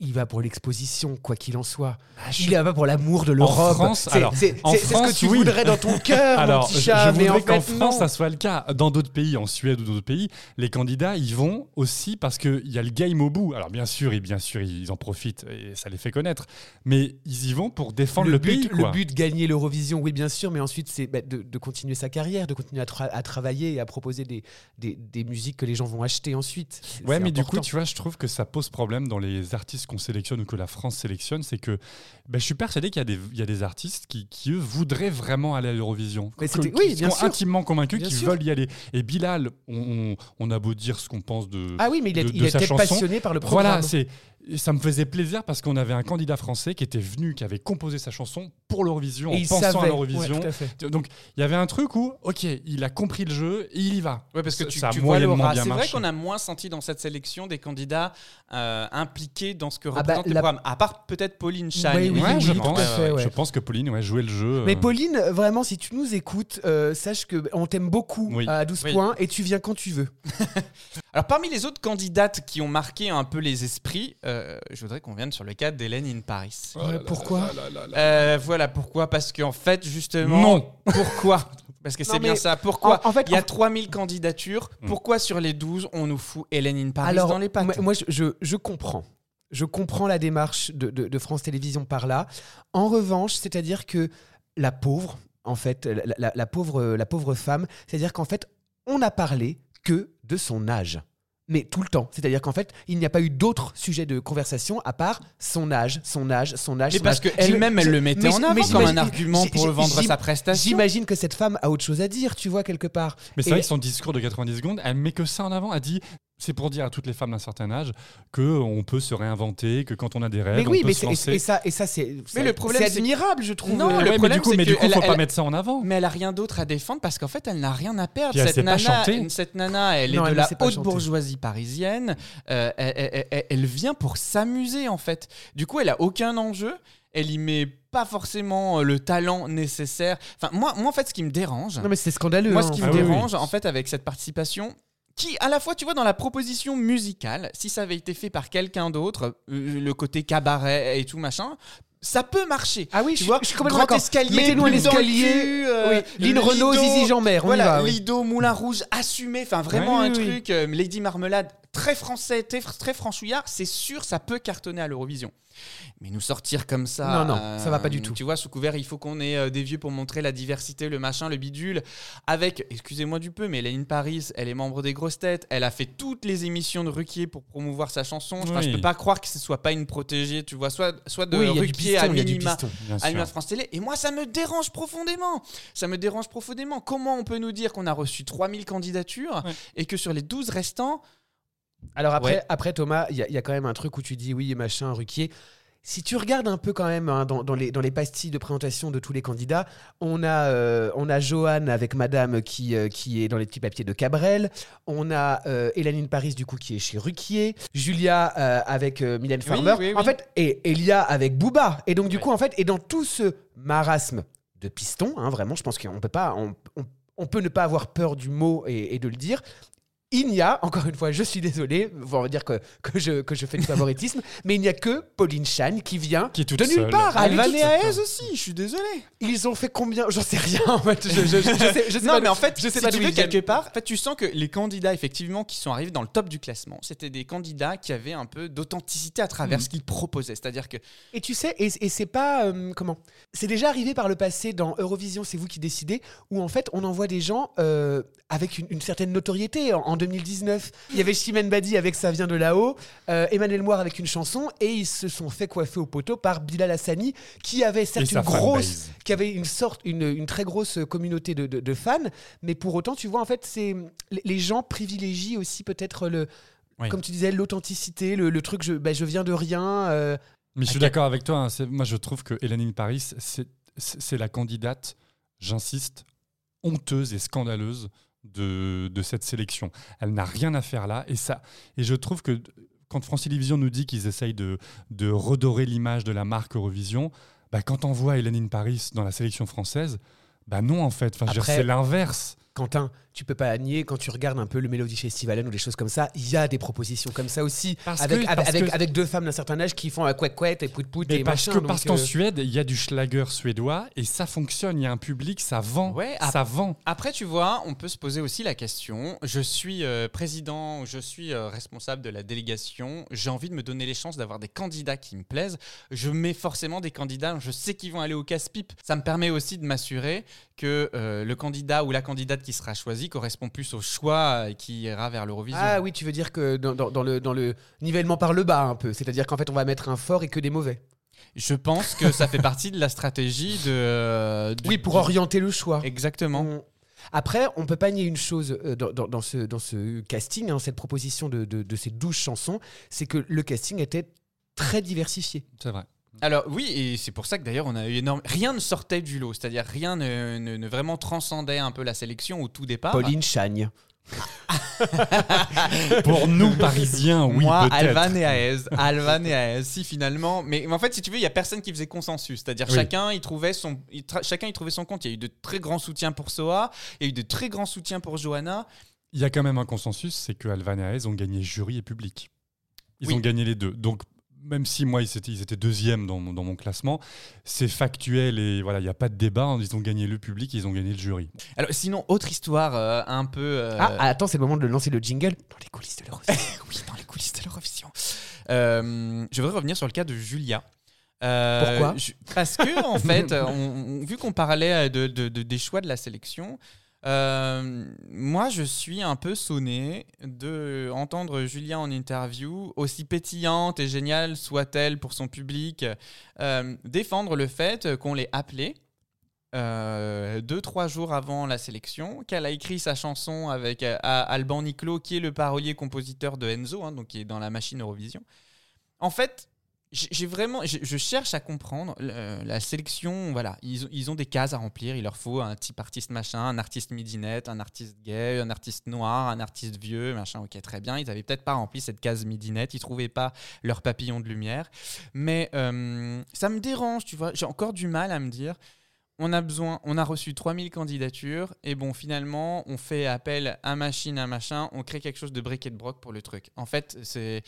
Il va pour l'exposition, quoi qu'il en soit. il va pas pour l'amour de l'Europe. France, C'est- alors, c'est en c'est- c'est ce que France, tu oui. voudrais dans ton cœur, mon Alors, petit je- chat. je mais en voudrais qu'en France, non. ça soit le cas. Dans d'autres pays, en Suède ou dans d'autres pays, les candidats, ils vont aussi parce qu'il y a le game au bout. Alors, bien sûr, et bien sûr, ils en profitent et ça les fait connaître. Mais ils y vont pour défendre le, but, pays. quoi. le but de gagner l'Eurovision, oui, bien sûr, mais ensuite, c'est bah, de, de continuer sa carrière, de continuer à, tra- à travailler et à proposer des, des, des musiques que les gens vont acheter ensuite. Ouais, mais du coup, tu vois, je trouve que ça pose problème dans les artistes qu'on sélectionne ou que la France sélectionne. C'est que ben, je suis persuadé qu'il y, a des- il y a des artistes qui, qui, eux, voudraient vraiment aller à l'Eurovision. Qui oui, sont bien sûr. intimement convaincus qu'ils veulent y aller. Et Bilal, on, a beau dire ce qu'on pense de. Ah oui, mais il, est- de- il de sa était chanson. passionné par le programme. Voilà, c'est. Ça me faisait plaisir parce qu'on avait un candidat français qui était venu, qui avait composé sa chanson pour l'Eurovision, en il pensant à l'Eurovision. Ouais. Donc il y avait un truc où, ok, il a compris le jeu et il y va. Ouais, parce que tu, ça a tu vois, c'est vrai qu'on a moins senti dans cette sélection des candidats euh, impliqués dans ce que Ah bah, représente le la- programme. À part peut-être Pauline Chan. Oui, oui, Ouais, oui, je, pense, à fait, ouais. je pense que Pauline ouais, jouait le jeu. Mais euh, Pauline, vraiment, si tu nous écoutes, euh, sache que on t'aime beaucoup Oui. à 12 Oui. points et tu viens quand tu veux. Alors, parmi les autres candidates qui ont marqué un peu les esprits, euh, je voudrais qu'on vienne sur le cas d'Hélène in Paris. Oh Ouais, pourquoi Euh, voilà pourquoi? Parce qu'en fait, justement. Non. Pourquoi? Parce que c'est bien ça. Pourquoi? en- en fait, Il y a en- 3000 candidatures. Pourquoi sur les 12, on nous fout Hélène in Paris Alors, dans les pattes? moi, je, je- je comprends. Je comprends la démarche de, de- de France Télévisions par là. En revanche, c'est-à-dire que la pauvre, en fait, la, la- la pauvre, la pauvre femme, c'est-à-dire qu'en fait, on n'a parlé que de son âge. Mais tout le temps. C'est-à-dire qu'en fait, il n'y a pas eu d'autres sujets de conversation à part son âge, son âge, son âge. Mais son parce qu'elle-même, elle le mettait en avant mais comme un j'imagine- argument pour vendre sa prestation. J'imagine que cette femme a autre chose à dire, tu vois, quelque part. Mais c'est vrai que son discours de 90 secondes, elle met que ça en avant. Elle dit c'est pour dire à toutes les femmes d'un certain âge qu'on peut se réinventer, que quand on a des rêves, Mais oui, on peut mais se lancer. et, ça, et ça c'est Mais le problème, c'est admirable, je trouve. Non, Euh, le Ouais, mais problème, du coup, c'est mais du que faut elle- pas elle- mettre ça en avant. Mais elle a rien d'autre à défendre parce qu'en fait, elle n'a rien à perdre. Puis Cette nana, chanter. cette nana, elle Non, est elle de la haute chanter. bourgeoisie parisienne. Euh, elle, elle- elle- elle vient pour s'amuser en fait. Du coup, elle a aucun enjeu. Elle y met pas forcément euh, le talent nécessaire. Enfin, moi, moi en fait, ce qui me dérange, Non, mais c'est scandaleux. moi, hein, ce qui enfin. me Ah oui, oui. dérange, en fait, avec cette participation, qui, à la fois, tu vois, dans la proposition musicale, si ça avait été fait par quelqu'un d'autre, euh, le côté cabaret et tout machin, ça peut marcher. Ah oui, tu je, vois, je suis complètement grand escalier, Mettez-nous un escalier. euh, oui. Lynn Renault, Zizi Jean-Mer, on voilà, y va. oui. Lido, Moulin Rouge, assumé, enfin vraiment Oui, un truc, euh, Lady Marmelade, très français, très, très franchouillard, c'est sûr, ça peut cartonner à l'Eurovision. Mais nous sortir comme ça. Non, non, ça va pas du tout. Tu vois, sous couvert, il faut qu'on ait euh, des vieux pour montrer la diversité, le machin, le bidule. Avec, excusez-moi du peu, mais Hélène Paris, elle est membre des grosses têtes. Elle a fait toutes les émissions de Ruquier pour promouvoir sa chanson. Enfin, je Oui. peux pas croire que ce soit pas une protégée, tu vois, soit, soit de Oui, Ruquier à piston, minima. piston. À France Télé. Et moi, ça me dérange profondément. Ça me dérange profondément. Comment on peut nous dire qu'on a reçu 3000 candidatures Ouais. et que sur les 12 restants, Alors après, Ouais. après Thomas, il y, a- il y a quand même un truc où tu dis oui, machin, Ruquier. Si tu regardes un peu quand même hein, dans, dans les, dans les pastilles de présentation de tous les candidats, on a, euh, on a Johan avec Madame qui, euh, qui est dans les petits papiers de Cabrel. On a euh, Elanine Paris du coup qui est chez Ruquier. Julia euh, avec Mylène Farmer. oui, En oui. fait, et Elia avec Booba. Et donc du Ouais. coup, en fait, et dans tout ce marasme de piston, hein, vraiment, je pense qu'on peut pas, on, on- on peut ne pas avoir peur du mot et, et de le dire. Il n'y a, encore une fois, je suis désolé, on va dire que, que, je, que je fais du favoritisme, mais il n'y a que Pauline Chan qui vient Qui est toute de nulle seule. part. Elle est. Aez aussi, je suis désolé. Ils ont fait combien? J'en sais rien en fait. Je, je- sais, sais non, pas mais en fait, je sais si pas tu veux, quelque part, en fait, tu sens que les candidats, effectivement, qui sont arrivés dans le top du classement, c'était des candidats qui avaient un peu d'authenticité à travers Mhm. ce qu'ils proposaient. C'est-à-dire que Et tu sais, et, et c'est pas. euh, comment? C'est déjà arrivé par le passé dans Eurovision, c'est vous qui décidez, où en fait on envoie des gens euh, avec une, une certaine notoriété. En, en 2019, il y avait Chimène Badi avec Ça vient de là-haut, euh, Emmanuel Moire avec une chanson, et ils se sont fait coiffer au poteau par Bilal Hassani, qui avait certes une grosse. fanbase. qui avait une sorte, une, une très grosse communauté de, de- de fans, mais pour autant, tu vois, en fait, c'est les- gens privilégient aussi peut-être le. Oui. Comme tu disais, l'authenticité, le, le truc, je, bah, je viens de rien. euh, Mais je suis Ok. d'accord avec toi. hein, moi, je trouve que Hélène Paris, c'est la candidate, j'insiste, honteuse et scandaleuse de, de cette sélection. Elle n'a rien à faire là. Et, ça, et je trouve que quand France Télévisions nous dit qu'ils essayent de, de redorer l'image de la marque Eurovision, bah, quand on voit Hélène Paris dans la sélection française, bah non, en fait. Enfin, c'est l'inverse. Quentin, tu peux pas nier quand tu regardes un peu le Melody Festival ou des choses comme ça, il y a des propositions comme ça aussi Parce avec, que- avec, parce avec, que- avec deux femmes d'un certain âge qui font un couette couette et pout pout et parce machin. que parce qu'en euh, Suède, il y a du schlager suédois et ça fonctionne. Il y a un public, ça vend. Ouais, ça vend. Après, tu vois, on peut se poser aussi la question. Je suis euh, président, je suis euh, responsable de la délégation. J'ai envie de me donner les chances d'avoir des candidats qui me plaisent. Je mets forcément des candidats, je sais qu'ils vont aller au casse-pipe. Ça me permet aussi de m'assurer que le candidat ou la candidate qui sera correspond plus au choix euh, qui ira vers l'Eurovision. Ah oui, tu veux dire que dans, dans- dans le, dans le nivellement par le bas un peu, c'est-à-dire qu'en fait on va mettre un fort et que des mauvais. Je pense que ça fait partie de la stratégie de. euh, Oui, pour du- orienter le choix. Exactement. On- Après, on peut pas nier une chose euh, dans, dans- dans ce, dans ce casting, hein, cette proposition de, de- de ces douze chansons, c'est que le casting était très diversifié. C'est vrai. Alors oui, et c'est pour ça que d'ailleurs on a eu énorme. Rien ne sortait du lot, c'est-à-dire rien ne, ne- ne vraiment transcendait un peu la sélection au tout départ. Pauline Chagne. Pour nous, Parisiens, oui, Moi, peut-être. Alvan et Aez. Alvan et Aez, si finalement. Mais, mais en fait, si tu veux, il y a personne qui faisait consensus. C'est-à-dire Oui. chacun, il trouvait son, il tra- chacun, il trouvait son compte. Il y a eu de très grands soutiens pour Soa, il y a eu de très grands soutiens pour Johanna. Il y a quand même un consensus, c'est que Alvan et Aez ont gagné jury et public. Ils Oui. ont gagné les deux. Donc, même si moi, ils étaient, ils étaient deuxièmes dans, mon- dans mon classement, c'est factuel et voilà, il n'y a pas de débat. Ils ont gagné le public, ils ont gagné le jury. Alors sinon, autre histoire euh, un peu. euh, Ah, attends, c'est le moment de lancer le jingle dans les coulisses de l'Eurovision. oui, dans les coulisses de l'Eurovision. Euh, je voudrais revenir sur le cas de Julia. Euh, Pourquoi je- Parce que, en fait, on- vu qu'on parlait de, de- de- des choix de la sélection, Euh, moi, je suis un peu sonné de entendre Julien en interview, aussi pétillante et géniale soit-elle pour son public, euh, défendre le fait qu'on l'ait appelée euh, deux, trois jours avant la sélection, qu'elle a écrit sa chanson avec euh, Alban Niclot, qui est le parolier-compositeur de Enzo, hein, donc qui est dans la machine Eurovision. En fait, j'ai vraiment, je cherche à comprendre la sélection. Voilà, ils, ils, ont des cases à remplir. Il leur faut un type artiste machin, un artiste midinette, un artiste gay, un artiste noir, un artiste vieux, machin. Ok, très bien. Ils avaient peut-être pas rempli cette case midinette. Ils trouvaient pas leur papillon de lumière. Mais euh, ça me dérange, tu vois. J'ai encore du mal à me dire on a besoin, on a reçu 3000 candidatures, et bon, finalement, on fait appel à machine, à machin, on crée quelque chose de briquet de broc pour le truc. En fait, c'est.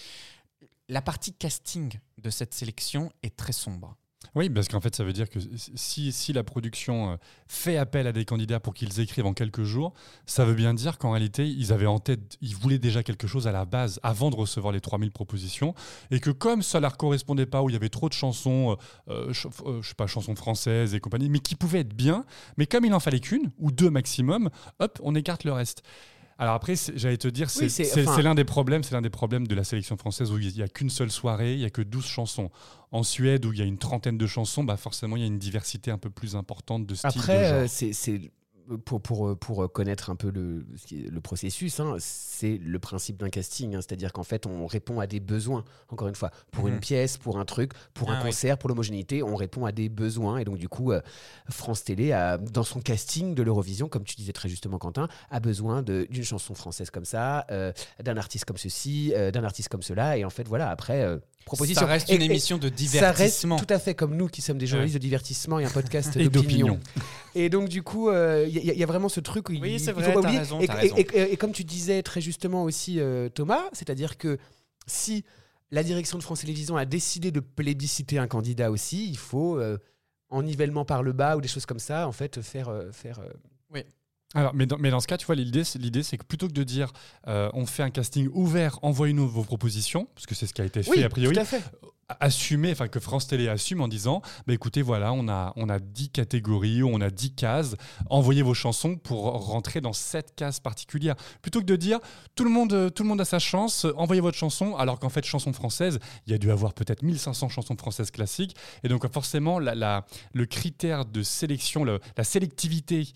La partie casting de cette sélection est très sombre. Oui, parce qu'en fait, ça veut dire que si, si la production euh, fait appel à des candidats pour qu'ils écrivent en quelques jours, ça veut bien dire qu'en réalité, ils avaient en tête, ils voulaient déjà quelque chose à la base avant de recevoir les 3000 propositions, et que comme ça ne leur correspondait pas, où il y avait trop de chansons, euh, euh, je sais pas, chansons françaises et compagnie, mais qui pouvaient être bien, mais comme il n'en fallait qu'une, ou deux maximum, hop, on écarte le reste. Alors après, j'allais te dire, c'est l'un des problèmes, c'est l'un des problèmes de la sélection française où il n'y a qu'une seule soirée, il n'y a que 12 chansons. En Suède, où il y a une trentaine de chansons, bah forcément, il y a une diversité un peu plus importante de styles. Après, euh, c'est pour, pour, pour connaître un peu le, le processus, hein, c'est le principe d'un casting. Hein. C'est-à-dire qu'en fait, on répond à des besoins, encore une fois. Pour une mhm. pièce, pour un truc, pour un ah concert, pour l'homogénéité, on répond à des besoins. Et donc, du coup, euh, France Télé, a, dans son casting de l'Eurovision, comme tu disais très justement, Quentin, a besoin d'une chanson française comme ça, euh, d'un artiste comme ceci, euh, d'un artiste comme cela. Et en fait, voilà, après ça reste une émission de divertissement. Ça reste tout à fait comme nous qui sommes des journalistes de divertissement et un podcast d'opinion. Et donc du coup, il euh, y, a vraiment ce truc où oui, c'est vrai, faut pas oublier. Raison, et, et, et, comme tu disais très justement aussi euh, Thomas, c'est-à-dire que si la direction de France Télévisions a décidé de plébisciter un candidat aussi, il faut euh, en nivellement par le bas ou des choses comme ça, en fait, faire faire. oui. Alors, mais dans, mais dans ce cas, tu vois, l'idée, c'est que plutôt que de dire euh, on fait un casting ouvert, envoyez-nous vos propositions, parce que c'est ce qui a été fait a priori, tout à fait. assumer, enfin que France Télé assume en disant bah, écoutez, voilà, on a, on a 10 catégories, on a 10 cases, envoyez vos chansons pour rentrer dans cette case particulière. Plutôt que de dire tout le monde, tout le monde a sa chance, envoyez votre chanson, alors qu'en fait, chanson française, il y a dû avoir peut-être 1500 chansons françaises classiques, et donc forcément, la, le critère de sélection, la sélectivité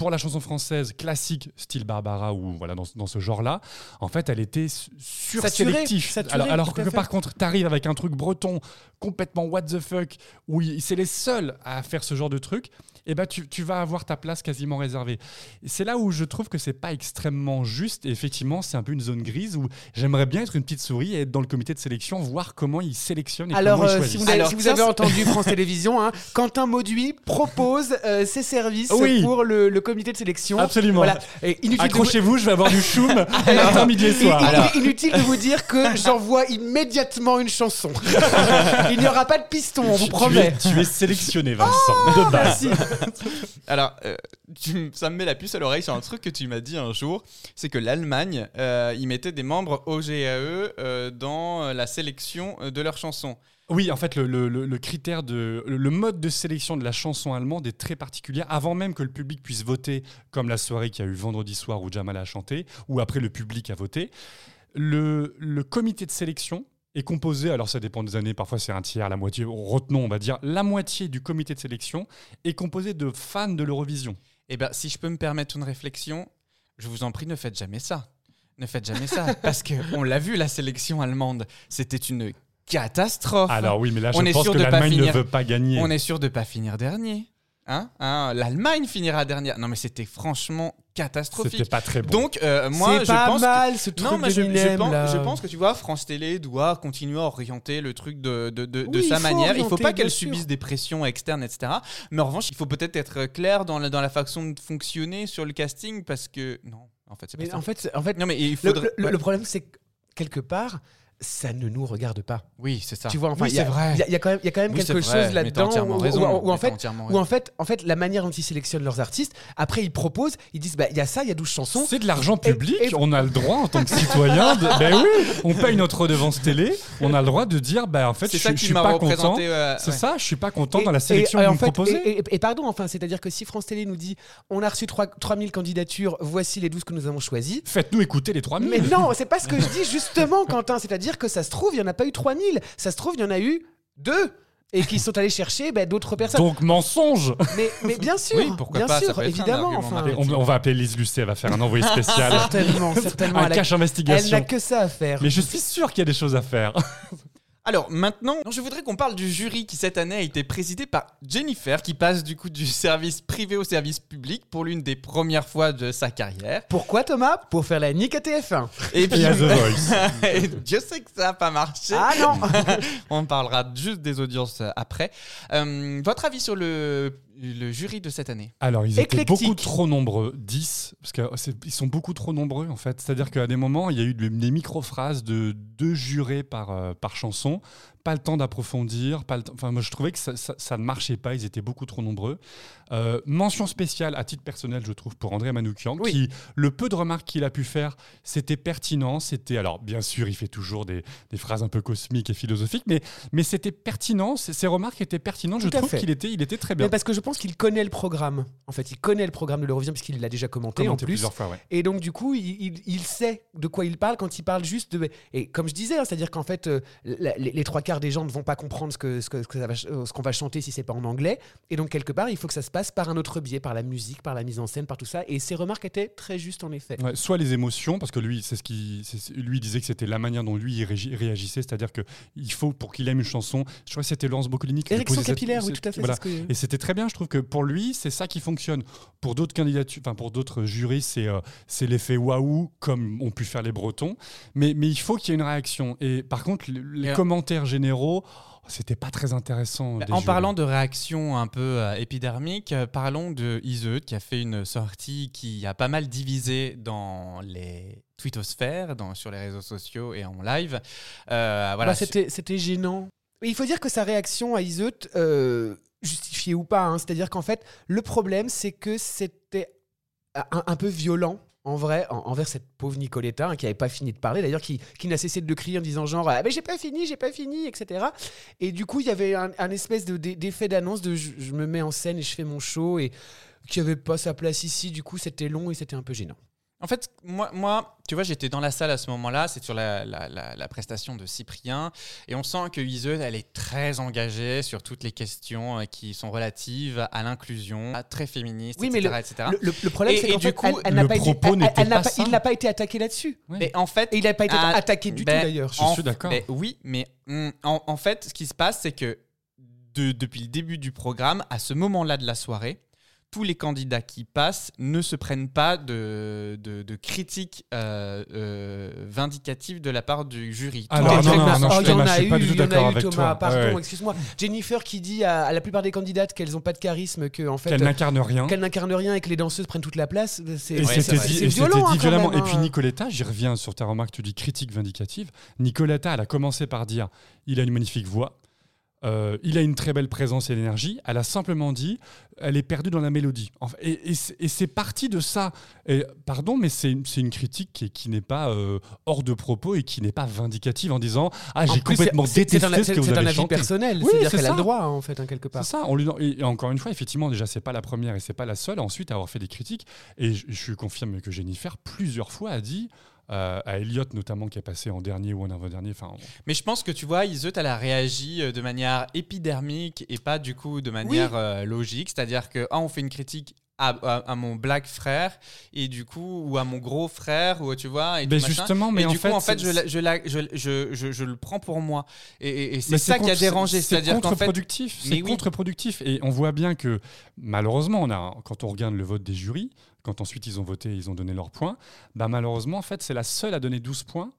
pour la chanson française classique, style Barbara ou voilà dans, dans ce genre-là, en fait, elle était sursélective. Alors, alors que par contre, tu arrives avec un truc breton complètement what the fuck, où c'est les seuls à faire ce genre de truc, eh ben tu, tu, vas avoir ta place quasiment réservée. C'est là où je trouve que c'est pas extrêmement juste. Et effectivement, c'est un peu une zone grise où j'aimerais bien être une petite souris et être dans le comité de sélection, voir comment ils sélectionnent et Alors, comment ils euh, choisissent. si vous avez, si vous avez entendu France Télévisions, hein, Quentin Mauduit propose euh, ses services Oui. pour le, le comité de sélection. Absolument. Voilà. Et inutile de vous- Accrochez-vous, je vais avoir du choum midi soir. il- Alors. Inutile de vous dire que j'envoie immédiatement une chanson. il n'y aura pas de piston, on vous promet. Tu es, tu es sélectionné, Vincent, Oh, de base. merci. Alors, euh, ça me met la puce à l'oreille sur un truc que tu m'as dit un jour, c'est que l'Allemagne, euh, ils mettaient des membres OGAE euh, dans la sélection euh, de leurs chansons. Oui, en fait, le, critère de. Le, mode de sélection de la chanson allemande est très particulier. Avant même que le public puisse voter, comme la soirée qu'il y a eu vendredi soir où Jamal a chanté, ou après le public a voté, le comité de sélection est composé, alors ça dépend des années, parfois c'est un tiers, la moitié, retenons, on va dire, la moitié du comité de sélection est composé de fans de l'Eurovision. Eh bien, si je peux me permettre une réflexion, je vous en prie, ne faites jamais ça. Ne faites jamais ça. parce qu'on l'a vu, la sélection allemande, c'était une catastrophe. Alors oui, mais là, je On est pense sûr que l'Allemagne ne veut pas gagner. On est sûr de pas finir dernier. Hein Hein L'Allemagne finira dernière. Non, mais c'était franchement catastrophique. C'était pas très bon. Donc, euh, moi, C'est je pas pense mal, que... ce non, mais de je, je Minem, pense, là. je pense que tu vois, France Télé doit continuer à orienter le truc de, de, de, de Oui, sa il manière. il faut orienter, pas qu'elle subisse des pressions externes, etc. Mais en revanche, il faut peut-être être clair dans la, dans la façon de fonctionner sur le casting parce que non, en fait, c'est pas Mais ça. en fait, en fait, non, mais il le, faudrait. le- ouais. le problème, c'est que quelque part, ça ne nous regarde pas. Oui, c'est ça. Tu vois, enfin, Oui, il y a- c'est vrai. il y, a- il y a quand même, y a quand même Oui, quelque chose là-dedans entièrement où, raison, où- où en fait, où en fait, en fait, la manière dont ils sélectionnent leurs artistes, après ils proposent, ils disent, bah, il y a ça, il y a 12 chansons. C'est de l'argent public, on a le droit en tant que citoyen. De... Ben oui, on paye notre redevance télé, on a le droit de dire, bah en fait, je, je suis pas content. c'est ouais. ça, je suis pas content Et- dans la sélection et, que en vous me fait, proposez. et, et- et pardon, enfin, c'est-à-dire que si France Télé nous dit on a reçu 3, 3000 candidatures, voici les 12 que nous avons choisis. Faites-nous écouter les 3000. Mais non, c'est pas ce que je dis justement, Quentin. C'est-à-dire que ça se trouve, il n'y en a pas eu 3000. Ça se trouve, il y en a eu deux. Et qui sont allés chercher ben, d'autres personnes. Donc mensonge mais, mais bien sûr, Oui, pourquoi bien pas, sûr, évidemment. enfin. On, on va appeler Lise Lucet, elle va faire un envoyé spécial. certainement, certainement. un elle a- cache Elle n'a que ça à faire. Mais je suis sûr qu'il y a des choses à faire. Alors maintenant, je voudrais qu'on parle du jury qui cette année a été présidé par Jennifer, qui passe du coup du service privé au service public pour l'une des premières fois de sa carrière. Pourquoi Thomas? Pour faire la nique à TF1. Et Et à The Voice. Et Dieu sait que ça n'a pas marché. Ah non On parlera juste des audiences euh, après. Euh, votre avis sur le, le jury de cette année Alors, ils étaient Éclectique. beaucoup trop nombreux, 10, parce qu'ils sont beaucoup trop nombreux en fait. C'est-à-dire qu'à des moments, il y a eu des des micro-phrases de deux jurés par, euh, par chanson, pas le temps d'approfondir, pas le temps- Enfin, moi, je trouvais que ça, ça- ça ne marchait pas, ils étaient beaucoup trop nombreux. Euh, mention spéciale, à titre personnel, je trouve, pour André Manoukian, Oui. qui, le peu de remarques qu'il a pu faire, c'était pertinent, c'était... Alors, bien sûr, il fait toujours des, des phrases un peu cosmiques et philosophiques, mais, mais c'était pertinent, ces remarques étaient pertinentes, je Tout trouve qu'il était, il était très bien. Mais parce que je pense qu'il connaît le programme. En fait, il connaît le programme de l'Eurovision puisqu'il l'a déjà commenté, Commenté en plus. plusieurs fois, ouais. Et donc, du coup, il, il- il sait de quoi il parle quand il parle juste de. Et comme je disais, hein, c'est-à-dire qu'en fait, euh, les, les trois quarts des gens ne vont pas comprendre ce que ce que- ce que ça va euh, ce qu'on va chanter si c'est pas en anglais. Et donc, quelque part, il faut que ça se passe par un autre biais, par la musique, par la mise en scène, par tout ça. Et ses remarques étaient très justes, en effet. Ouais, soit les émotions, parce que lui, c'est ce qui, c'est- lui disait que c'était la manière dont lui il régi- réagissait, c'est-à-dire que il faut pour qu'il aime une chanson. Je crois que c'était Laurence Boccolini qui Érection posait cette- capillaire, oui, tout à fait, voilà. c'est ce que- Et c'était très bien. Je trouve que pour lui, c'est ça qui fonctionne. Pour d'autres candidatures, enfin pour d'autres jurys, c'est euh, c'est l'effet waouh, comme ont pu faire les Bretons. Mais mais il faut qu'il y ait une réaction. Et par contre, le- les Et- commentaires généraux, oh, c'était pas très intéressant. des En parlant de réactions un peu euh, épidermiques, euh, parlons de Iseut qui a fait une sortie qui a pas mal divisé dans les twittosphères, dans, sur les réseaux sociaux et en live. Euh, voilà, Bah, c'était c'était gênant. Il faut dire que sa réaction à Iseut, euh, justifiée ou pas, hein, c'est-à-dire qu'en fait, le problème, c'est que c'était un, un peu violent. En vrai, en- envers cette pauvre Nicoletta hein, qui n'avait pas fini de parler, d'ailleurs qui, qui n'a cessé de le crier en disant genre ah, mais j'ai pas fini, j'ai pas fini, etc. Et du coup il y avait un, espèce de- d'e- d'effet d'annonce de je, je me mets en scène et je fais mon show et qui avait pas sa place ici. Du coup c'était long et c'était un peu gênant. En fait, moi, moi tu vois, j'étais dans la salle à ce moment-là, c'est sur la, la- la- la prestation de Cyprien, et on sent que Iseut, elle est très engagée sur toutes les questions euh, qui sont relatives à l'inclusion, à très féministe, Oui, etc. mais le, etc. le- le- le problème Et- c'est qu'en fait, coup, elle, elle n'a le pas été, elle- elle pas pas- il n'a pas été attaqué là-dessus. Mais en fait, Et il n'a pas été Ah, attaqué du ben, tout d'ailleurs. Je en- suis d'accord. ben oui, mais hum, en, en fait, ce qui se passe, c'est que de- depuis le début du programme, à ce moment-là de la soirée, tous les candidats qui passent ne se prennent pas de, de, de critiques euh, euh, vindicatives de la part du jury. Tout Alors, est non, très non, non, Oh, je il y en Thomas, a je suis pas eu, du tout il y en a d'accord eu, avec Thomas, toi. pardon, Ouais. excuse-moi. Jennifer qui dit à, à la plupart des candidates qu'elles n'ont pas de charisme, que en fait, Qu'elle n'incarne rien. qu'elles n'incarnent rien et que les danseuses prennent toute la place, c'est Et Ouais, c'est c'était vrai. dit, c'est et c'était violent, hein, dit violemment. même, et puis hein. Nicoletta, j'y reviens sur ta remarque, tu dis critique vindicative. Nicoletta, elle a commencé par dire il a une magnifique voix, euh, il a une très belle présence et l'énergie. Elle a simplement dit elle est perdue dans la mélodie. Et et c'est et c'est parti de ça. Et, pardon, mais c'est une, critique qui, est- qui n'est pas euh, hors de propos et qui n'est pas vindicative en disant ah j'ai complètement détesté un, ce que vous c'est un avez avis chanté. personnel, Oui, c'est-à-dire qu'elle a le droit, hein, en fait, hein, quelque part. C'est ça. On lui, et encore une fois, effectivement, déjà, c'est pas la première et c'est pas la seule. Ensuite, à avoir fait des critiques. Et je, je confirme que Jennifer, plusieurs fois, a dit euh, à Elliot, notamment, qui est passé en dernier ou en avant-dernier. Enfin, Mais je pense que tu vois, Iseut, elle a réagi euh, de manière épidermique et pas du coup de manière euh, logique. C'est-à-dire que, ah, on fait une critique à, à- à mon black frère et du coup, ou à mon gros frère, ou tu vois. Et Mais justement, mais et en du fait, coup, en fait, je, la- je, la- je, je, je- je le prends pour moi. Et, et- et c'est ça qui a dérangé. C'est C'est-à-dire contre-productif. C'est oui. contre-productif. Et on voit bien que, malheureusement, on a, quand on regarde le vote des jurys, quand ensuite ils ont voté, ils ont donné leurs points, bah, malheureusement, en fait, c'est la seule à donner 12 points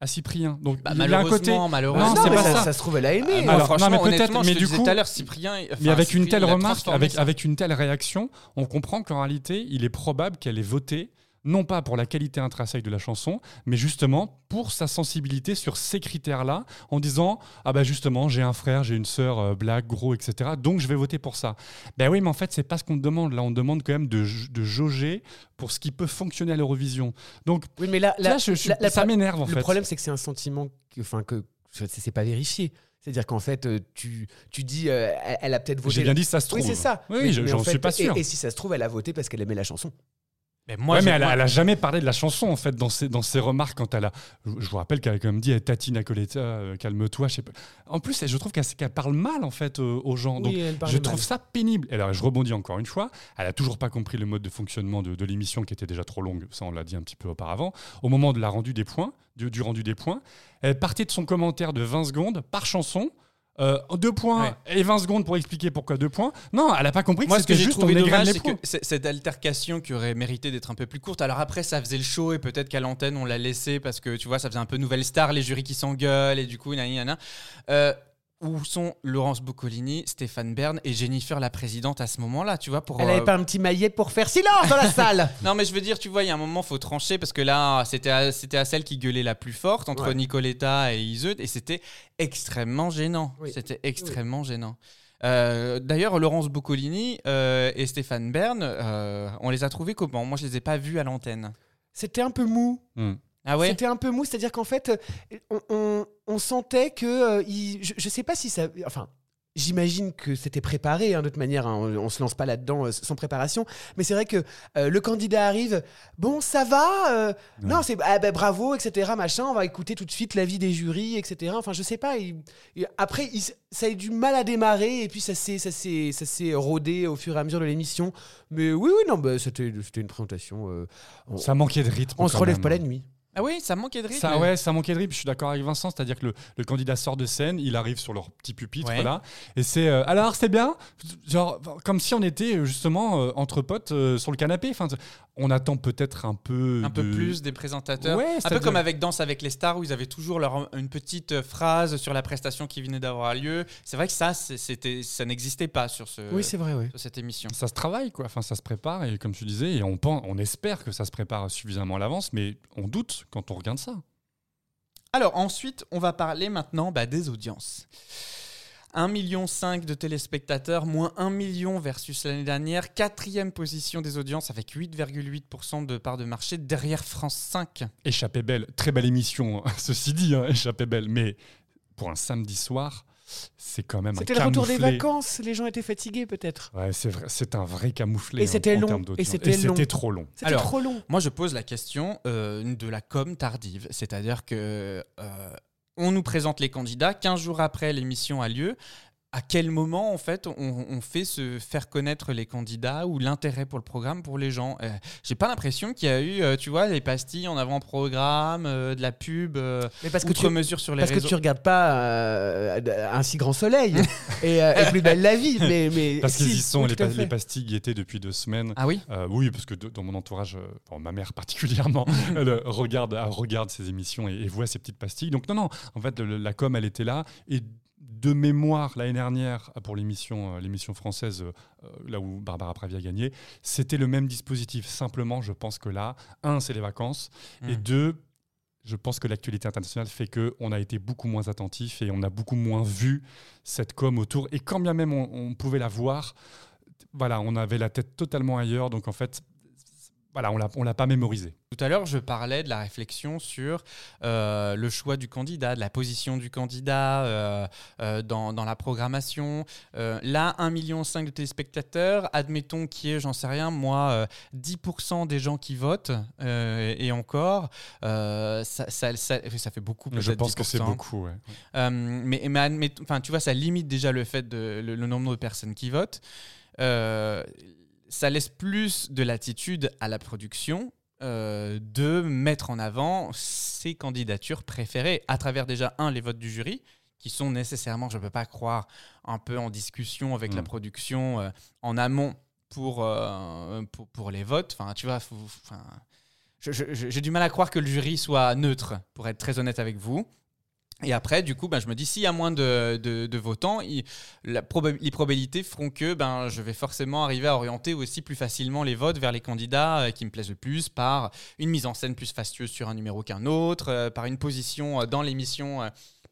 à Cyprien. Donc, Bah, il y a un côté. malheureusement. Non, Non, pas ça, ça. ça se trouve, elle a aimé. Ah, hein. Alors, franchement, non, mais peut-être, mais du coup- tout à l'heure, Cyprien. enfin, Mais avec une telle remarque, avec, ça. avec une telle réaction, on comprend qu'en réalité, il est probable qu'elle ait voté non pas pour la qualité intrinsèque de la chanson, mais justement pour sa sensibilité sur ces critères-là, en disant ah bah justement j'ai un frère, j'ai une sœur euh, black, gros, etc. Donc je vais voter pour ça. Ben oui, mais en fait c'est pas ce qu'on demande. Là, on demande quand même de, de jauger pour ce qui peut fonctionner à l'Eurovision. Donc Oui, mais là, là, là, je- je- la- la- ça m'énerve en le fait. problème, c'est que c'est un sentiment que, enfin, que c'est pas vérifié. C'est-à-dire qu'en fait, euh, tu, tu dis, euh, elle, a peut-être voté. J'ai bien dit ça se Oui, trouve. c'est ça. Oui, je- j'en en suis pas et- sûr. Et, si ça se trouve, elle a voté parce qu'elle aimait la chanson. Mais moi, ouais, mais elle, a- moi- elle a jamais parlé de la chanson en fait dans ses, dans ses remarques quand elle a. Je vous rappelle qu'elle a quand même dit eh, Tati Nacoletta, euh, calme-toi. Je sais pas. En plus, je trouve qu'elle parle mal en fait euh, aux gens. Oui, Donc, elle parle je mal. trouve ça pénible. Et alors, je rebondis encore une fois. Elle a toujours pas compris le mode de fonctionnement de, de l'émission qui était déjà trop longue. Ça, on l'a dit un petit peu auparavant. Au moment de la rendu des points, du, du rendu des points, elle partait de son commentaire de 20 secondes par chanson. Euh, deux points et 20 secondes pour expliquer pourquoi deux points. Non, elle a pas compris Moi, que ce que j'ai trouvé dommage, c'est que cette altercation qui aurait mérité d'être un peu plus courte. Alors après, ça faisait le show et peut-être qu'à l'antenne, on l'a laissé parce que tu vois, ça faisait un peu nouvelle star, les jurys qui s'engueulent et du coup, nani, nana. Euh, où sont Laurence Boccolini, Stéphane Bern et Jennifer la présidente à ce moment-là, tu vois, pour. Elle euh, avait pas un petit maillet pour faire silence dans la salle non, mais je veux dire, tu vois, il y a un moment, faut trancher parce que là, c'était à, c'était à celle qui gueulait la plus forte entre Ouais. Nicoletta et Iseut et c'était extrêmement gênant. C'était extrêmement gênant. Euh, D'ailleurs, Laurence Boccolini euh, et Stéphane Bern, euh, on les a trouvés comment? Moi, je les ai pas vus à l'antenne. C'était un peu mou. Hmm. Ah ouais C'était un peu mou, c'est-à-dire qu'en fait, euh, on, on- on sentait que. euh, il- je, je sais pas si ça. Enfin. J'imagine que c'était préparé, hein, de toute manière, hein, on, on se lance pas là-dedans euh, sans préparation. Mais c'est vrai que euh, le candidat arrive, bon, ça va, euh, non, c'est ah, ben, bravo, etc. Machin, on va écouter tout de suite l'avis des jurys, etc. Enfin, je sais pas. il- il- après, il ça a eu du mal à démarrer et puis ça s'est, ça s'est, ça s'est rodé au fur et à mesure de l'émission. Mais oui, oui, non, bah, c'était, c'était une présentation. on- Ça manquait de rythme. On se quand relève même. pas la nuit. Ah oui, ça manquait de rythme. Ça, ouais, ça manquait de rythme. Je suis d'accord avec Vincent, c'est-à-dire que le, le candidat sort de scène, il arrive sur leur petit pupitre Ouais. là, et c'est euh, alors c'est bien, genre comme si on était euh, justement euh, entre potes euh, sur le canapé. Enfin, on attend peut-être un peu, Un peu plus des présentateurs. Ouais, un peu comme avec Danse avec les stars où ils avaient toujours leur, une petite phrase sur la prestation qui venait d'avoir lieu. C'est vrai que ça, c'était, ça n'existait pas sur, ce, Oui, c'est vrai, oui. sur cette émission. Ça se travaille, quoi. Enfin, ça se prépare, et comme tu disais, et on, pense, on espère que ça se prépare suffisamment à l'avance, mais on doute quand on regarde ça. Alors ensuite, on va parler maintenant bah, des audiences. 1,5 million de téléspectateurs, moins 1 million versus l'année dernière. Quatrième position des audiences avec 8,8% de part de marché derrière France 5. Échappée belle, très belle émission, ceci dit, hein, Échappée belle, mais pour un samedi soir, c'est quand même C'était le retour des vacances, les gens étaient fatigués peut-être. Ouais, c'est vrai, c'est un vrai camouflet. Et en- c'était long, termes et c'était long. trop long. C'était trop long. Moi, je pose la question euh, de la com tardive. C'est-à-dire que euh, on nous présente les candidats, 15 jours après l'émission a lieu. À quel moment, en fait, on, on fait se faire connaître les candidats ou l'intérêt pour le programme pour les gens? Euh, J'ai pas l'impression qu'il y a eu, euh, tu vois, des pastilles en avant-programme, euh, de la pub, euh, Mais parce que tu, outre-mesure sur les parce réseaux. que tu regardes pas euh, un si grand soleil et, euh, et plus belle la vie. Mais, mais Parce qu'ils si, y sont, oui, les, pa- les pastilles y étaient depuis deux semaines. Ah oui? Euh, Oui, parce que de- dans mon entourage, euh, bon, ma mère particulièrement, elle regarde, elle regarde ces émissions et, et voit ces petites pastilles. Donc non, non, en fait, le- la com, elle était là. Et de mémoire, l'année dernière, pour l'émission euh, l'émission française, euh, là où Barbara Pravi a gagné, c'était le même dispositif. Simplement, je pense que là, un, c'est les vacances, et Mm. deux, je pense que l'actualité internationale fait qu'on a été beaucoup moins attentif et on a beaucoup moins vu cette com autour. Et quand bien même on, on pouvait la voir, voilà, on avait la tête totalement ailleurs. Donc en fait, voilà, on on l'a pas mémorisé. Tout à l'heure, je parlais de la réflexion sur euh, le choix du candidat, de la position du candidat euh, euh, dans, dans la programmation. Là, 1,5 million de téléspectateurs, admettons qu'il y ait, j'en sais rien, moi, euh, 10% des gens qui votent, et encore, ça, ça, ça- ça fait beaucoup. Je pense que c'est 10%. beaucoup. ouais. Mais, mais tu vois, ça limite déjà le fait de le, le nombre de personnes qui votent. Ça laisse plus de latitude à la production euh, de mettre en avant ses candidatures préférées à travers déjà un les votes du jury qui sont nécessairement, je ne peux pas croire, un peu en discussion avec la Mm. production euh, en amont pour, euh, pour, pour les votes. Enfin, tu vois, j'ai du mal à croire que le jury soit neutre, pour être très honnête avec vous. Et après, du coup, ben, je me dis, s'il y a moins de, de- votants, les probabilités feront que ben, je vais forcément arriver à orienter aussi plus facilement les votes vers les candidats euh, qui me plaisent le plus par une mise en scène plus fastueuse sur un numéro qu'un autre, euh, par une position euh, dans l'émission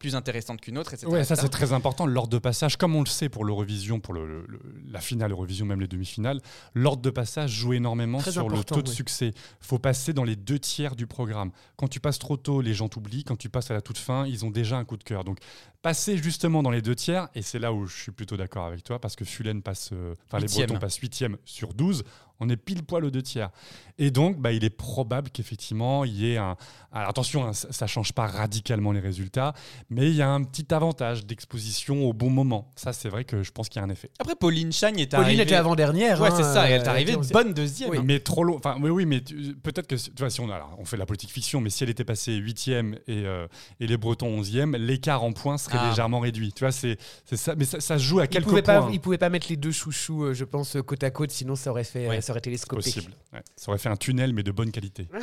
plus intéressante qu'une autre, etc. Ça c'est très important. L'ordre de passage, comme on le sait pour l'Eurovision, pour le- le- le- la finale Eurovision, même les demi-finales, l'ordre de passage joue énormément Très sur le taux de oui. succès. faut passer dans les deux tiers du programme. Quand tu passes trop tôt, les gens t'oublient. Quand tu passes à la toute fin, ils ont déjà un coup de cœur. Donc passer justement dans les deux tiers, et c'est là où je suis plutôt d'accord avec toi, parce que Fulen passe, euh, enfin les. Bretons passent huitième sur 12, on est pile poil aux deux tiers. Et donc, bah, il est probable qu'effectivement, il y ait un... Alors attention, hein, ça ne change pas radicalement les résultats, mais il y a un petit avantage d'exposition au bon moment. Ça, c'est vrai que je pense qu'il y a un effet. Après, Pauline Chagne est Pauline arrivée. était avant-dernière, Ouais, hein, c'est ça. et elle est arrivée bonne deuxième. Oui. hein. Mais trop long. Enfin, oui, oui, mais tu- peut-être que tu vois, si on, alors, on fait de la politique fiction, mais si elle était passée huitième et, euh, et les Bretons onzième, l'écart en points serait Ah. légèrement réduit. Tu vois, c'est c'est ça. Mais ça, ça se joue à Il quelques points. pas, il pouvait pas mettre les deux chouchous, euh, je pense, euh, côte à côte, sinon ça aurait fait, Ouais, ça aurait télescopé. possible. Ouais. Ça aurait fait un tunnel, mais de bonne qualité.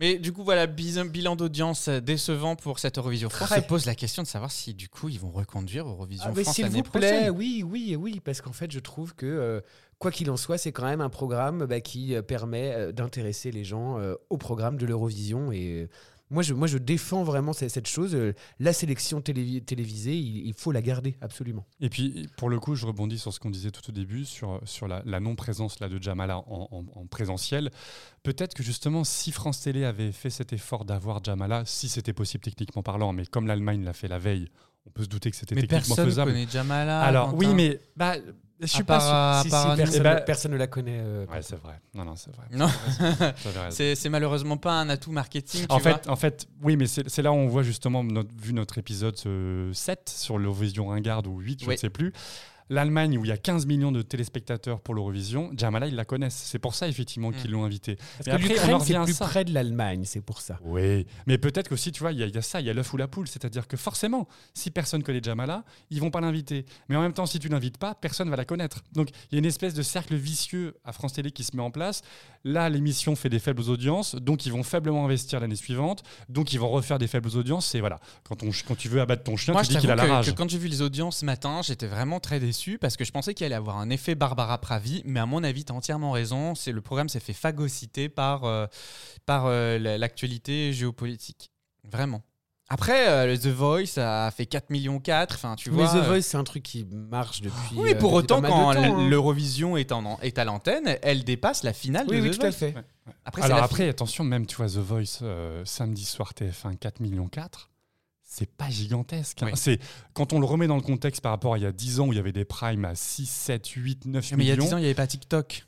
Mais du coup, voilà, bilan d'audience décevant pour cette Eurovision France. Très. se pose la question de savoir si du coup ils vont reconduire Eurovision Ah, France s'il l'année vous plaît, prochaine. oui, oui, oui, parce qu'en fait, je trouve que euh, quoi qu'il en soit, c'est quand même un programme bah, qui euh, permet euh, d'intéresser les gens euh, au programme de l'Eurovision et euh, moi je, moi, je défends vraiment cette, cette chose. euh, la sélection télévi- télévisée, il, il faut la garder, absolument. Et puis, pour le coup, je rebondis sur ce qu'on disait tout au début, sur, sur la, la non-présence là, de Jamala en, en- en présentiel. Peut-être que justement, si France Télé avait fait cet effort d'avoir Jamala, si c'était possible techniquement parlant, mais comme l'Allemagne l'a fait la veille, on peut se douter que c'était Mais techniquement personne faisable. connaît Jamala, Alors, Quentin. oui, mais bah, je suis À pas sûr. à Si, part si, nous. personne, Eh ben- personne ne la connaît. euh, Ouais, c'est vrai. Non, non, c'est vrai. Non. C'est malheureusement pas un atout marketing. En tu vois. fait, en fait, oui, mais c'est là où on voit justement, notre, vu notre épisode euh, 7 sur l'Eurovision Ringarde ou 8, je Oui. ne sais plus. L'Allemagne, où il y a 15 millions de téléspectateurs pour l'Eurovision, Jamala, ils la connaissent. C'est pour ça, effectivement, qu'ils l'ont invité. Parce Mais que l'Ukraine, c'est plus ça. près de l'Allemagne, c'est pour ça. Oui, mais peut-être qu'aussi, tu vois, il y, a- il y a ça, il y a l'œuf ou la poule. C'est-à-dire que forcément, si personne connaît Jamala, ils vont pas l'inviter. Mais en même temps, si tu l'invites pas, personne va la connaître. Donc, il y a une espèce de cercle vicieux à France Télé qui se met en place. Là, l'émission fait des faibles audiences, donc ils vont faiblement investir l'année suivante, donc ils vont refaire des faibles audiences. Et voilà, quand, on, quand tu veux abattre ton chien, Moi, tu je dis qu'il a la rage. que quand j'ai vu les audiences ce matin, j'étais vraiment très déçu parce que je pensais qu'il allait avoir un effet Barbara Pravi, mais à mon avis, tu as entièrement raison. C'est le programme s'est fait phagocyter par, euh, par euh, la- l'actualité géopolitique. Vraiment. Après, euh, The Voice a fait 4 millions 4, enfin tu Mais vois. The euh, Voice, c'est un truc qui marche depuis. Oui, pour autant, quand hein. l'Eurovision est, en- est à l'antenne, elle dépasse la finale Oui, de oui, The tout à Voice. fait. Après, c'est Alors après, attention, même tu vois The Voice euh, samedi soir TF1 4 millions 4, c'est pas gigantesque. hein. Oui. C'est quand on le remet dans le contexte par rapport à il y a 10 ans où il y avait des primes à 6, 7, 8, 9 Mais il y a millions. 10 ans, il n'y avait pas TikTok.